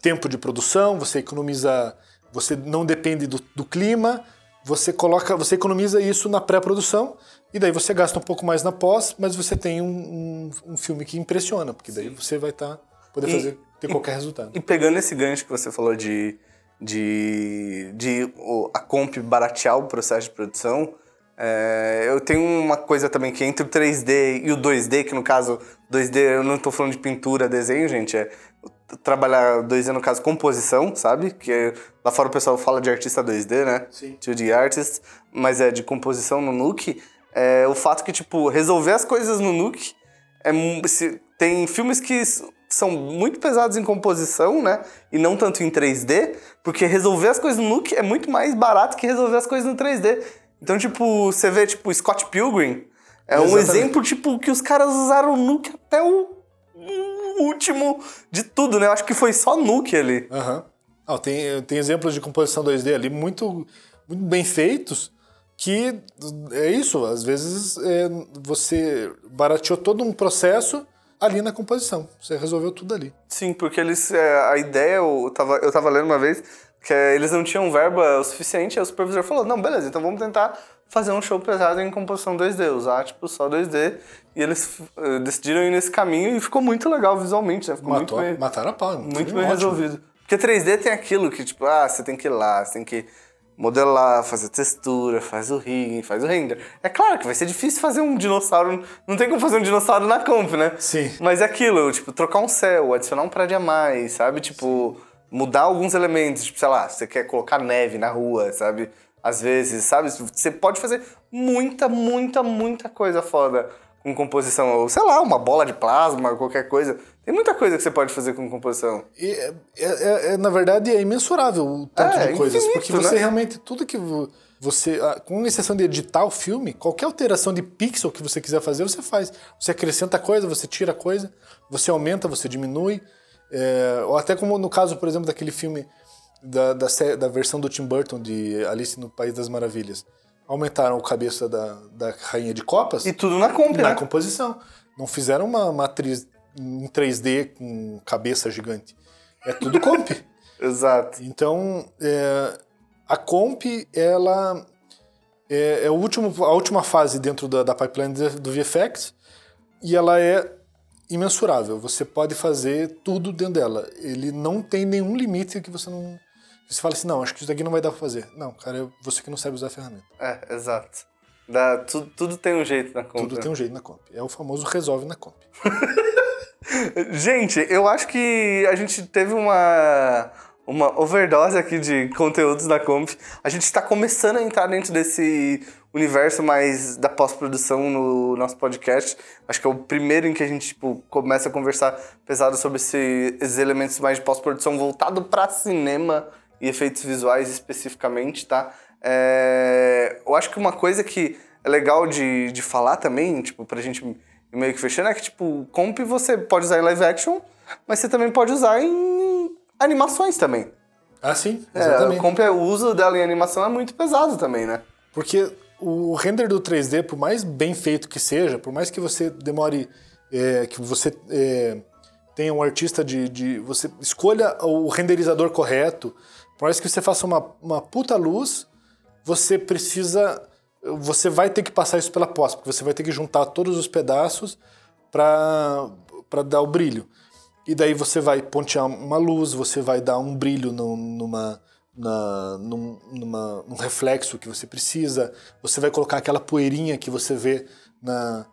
tempo de produção, você economiza, você não depende do, do clima, você coloca, você economiza isso na pré-produção e daí você gasta um pouco mais na pós, mas você tem um, um, um filme que impressiona, porque daí Sim. você vai estar tá, poder e, fazer ter qualquer resultado. E pegando esse gancho que você falou de, de, de a comp baratear o processo de produção, é, eu tenho uma coisa também que entre o 3D e o 2D, que no caso 2D eu não estou falando de pintura, desenho, gente, é trabalhar 2D no caso composição, sabe? Que lá fora o pessoal fala de artista 2D, né? Sim. 2D artist, mas é de composição no Nuke. É, o fato que, tipo, resolver as coisas no Nuke é, se, tem filmes que são muito pesados em composição, né? E não tanto em 3D, porque resolver as coisas no Nuke é muito mais barato que resolver as coisas no 3D. Então, tipo, você vê, tipo, Scott Pilgrim é Exatamente. um exemplo, tipo, que os caras usaram o Nuke até o, último de tudo, né? Eu acho que foi só Nuke ali. Aham. Uhum. tem, tem exemplos de composição 2D ali muito muito bem feitos, que é isso, às vezes é, você barateou todo um processo ali na composição. Você resolveu tudo ali. Sim, porque eles. é, a ideia, eu tava, eu tava lendo uma vez, que é, eles não tinham verba o suficiente, aí o supervisor falou: não, beleza, então vamos tentar fazer um show pesado em composição 2D, usar tipo só 2D. E eles eh, decidiram ir nesse caminho e ficou muito legal visualmente, né? Ficou Matou, muito bem, mataram a pau. muito bem ótimo. resolvido. Porque 3D tem aquilo que, tipo, ah, você tem que ir lá, você tem que modelar, fazer textura, faz o rigging, faz o render. É claro que vai ser difícil fazer um dinossauro, não tem como fazer um dinossauro na comp, né? Sim. Mas é aquilo, tipo, trocar um céu, adicionar um prédio a mais, sabe? Tipo, mudar alguns elementos, tipo, sei lá, você quer colocar neve na rua, sabe? Às vezes, sabe? Você pode fazer muita, muita, muita coisa foda com composição. Ou, sei lá, uma bola de plasma, qualquer coisa. Tem muita coisa que você pode fazer com composição. E é, é- é- na verdade, é imensurável o tanto É, de coisas. infinito, porque você né? realmente, tudo que vo- você. ah, Com exceção de editar o filme, qualquer alteração de pixel que você quiser fazer, você faz. Você acrescenta coisa, você tira coisa, você aumenta, você diminui. É, ou até como no caso, por exemplo, daquele filme da, da, da versão do Tim Burton de Alice no País das Maravilhas. Aumentaram o cabeça da, da rainha de copas E tudo na comp, na né? composição. Não fizeram uma matriz em 3D com cabeça gigante. É tudo comp. Exato. Então, é, a comp, ela é, é o último, a última fase dentro da, da pipeline do do VFX e ela é imensurável. Você pode fazer tudo dentro dela. Ele não tem nenhum limite que você não... Você fala assim, não, acho que isso daqui não vai dar pra fazer. Não, cara, é você que não sabe usar a ferramenta. É, exato. Dá, tudo, tudo tem um jeito na comp. Tudo né? tem um jeito na comp. É o famoso resolve na comp. Gente, eu acho que a gente teve uma, uma overdose aqui de conteúdos da Comp. A gente está começando a entrar dentro desse universo mais da pós-produção no nosso podcast. Acho que é o primeiro em que a gente tipo, começa a conversar pesado sobre esse- esses elementos mais de pós-produção voltado para cinema e efeitos visuais especificamente, tá? É, eu acho que uma coisa que é legal de, de falar também, tipo, pra gente meio que fechando, é que, tipo, comp você pode usar em live action, mas você também pode usar em animações também. Ah, sim, É, exatamente. a comp, o uso dela em animação é muito pesado também, né? Porque o render do 3D, por mais bem feito que seja, por mais que você demore, é, que você é, tenha um artista de, de- Você escolha o renderizador correto, por mais que você faça uma, uma puta luz, você precisa. Você vai ter que passar isso pela pós, porque você vai ter que juntar todos os pedaços para dar o brilho. E daí você vai pontear uma luz, você vai dar um brilho no- numa, na, num, numa, num reflexo que você precisa, você vai colocar aquela poeirinha que você vê na,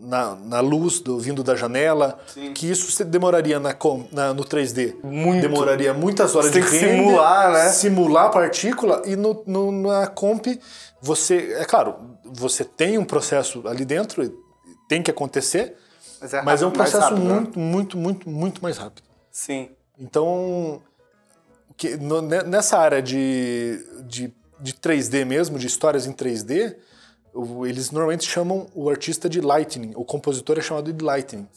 na, na luz do, vindo da janela, que isso você demoraria na, na- no 3D. Muito. Demoraria muitas horas Você tem de que render, simular, né? Simular a partícula e no, no- na comp você, é claro, você tem um processo ali dentro, tem que acontecer, Mas é, mas é um processo rápido, né? muito, muito, muito, muito mais rápido. Sim. Então, que- no- ne- nessa área de, de, de 3D mesmo, de histórias em 3D, o- eles normalmente chamam o artista de lightning, o compositor é chamado de lightning.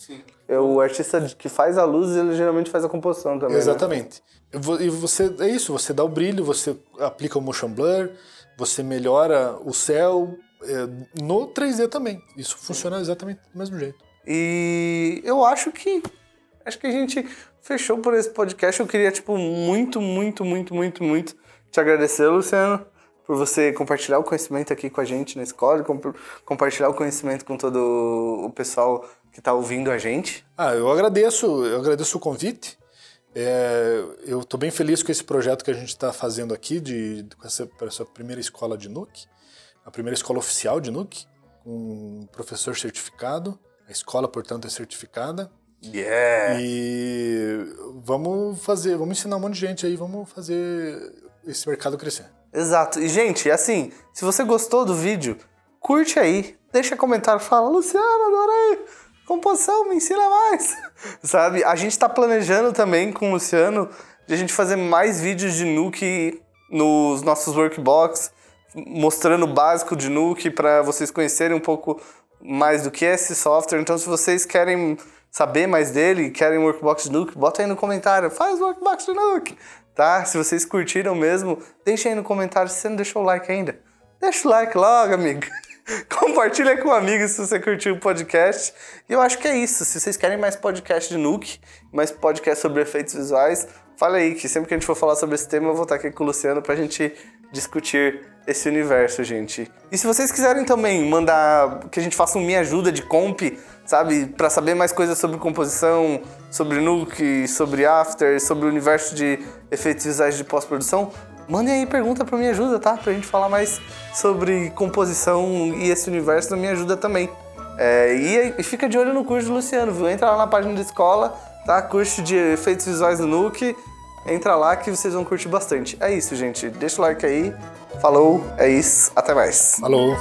É o artista que faz a luz, ele geralmente faz a composição também. né? Exatamente. E vo- E você é isso, você dá o brilho, você aplica o motion blur, você melhora o céu é, no 3D também. Isso funciona exatamente do mesmo jeito. E eu acho que acho que a gente fechou por esse podcast. Eu queria tipo muito, muito, muito, muito, muito te agradecer, Luciano, por você compartilhar o conhecimento aqui com a gente na escola, comp- compartilhar o conhecimento com todo o pessoal que está ouvindo a gente. Ah, eu agradeço, eu agradeço o convite. É, eu estou bem feliz com esse projeto que a gente está fazendo aqui, de, com essa, com essa primeira escola de Nuke, a primeira escola oficial de Nuke, com um professor certificado. A escola, portanto, é certificada. Yeah! E vamos fazer, vamos ensinar um monte de gente aí, vamos fazer esse mercado crescer. Exato. E, gente, assim, se você gostou do vídeo, curte aí, deixa comentário, fala, Luciano, adorei! Composição, me ensina mais! Sabe? A gente tá planejando também com o Luciano de a gente fazer mais vídeos de Nuke nos nossos workbox, mostrando o básico de Nuke para vocês conhecerem um pouco mais do que é esse software. Então, se vocês querem saber mais dele, querem workbox de Nuke, bota aí no comentário, faz workbox de Nuke! Tá? Se vocês curtiram mesmo, deixem aí no comentário se você não deixou o like ainda. Deixa o like logo, amigo. Compartilha com amigos se você curtiu o podcast. E eu acho que é isso. Se vocês querem mais podcast de Nuke, mais podcast sobre efeitos visuais, fala aí que sempre que a gente for falar sobre esse tema, eu vou estar aqui com o Luciano pra gente discutir esse universo, gente. E se vocês quiserem também mandar que a gente faça um Me Ajuda de comp, sabe? Para saber mais coisas sobre composição, sobre Nuke, sobre After, sobre o universo de efeitos visuais de pós-produção, mandem aí pergunta para Me Ajuda, tá? Pra gente falar mais sobre composição e esse universo da Me Ajuda também. É, e, e, fica de olho no curso do Luciano, viu? Entra lá na página da escola, tá? Curso de efeitos visuais do Nuke. Entra lá que vocês vão curtir bastante. É isso, gente. Deixa o like aí. Falou, é isso. Até mais. Falou.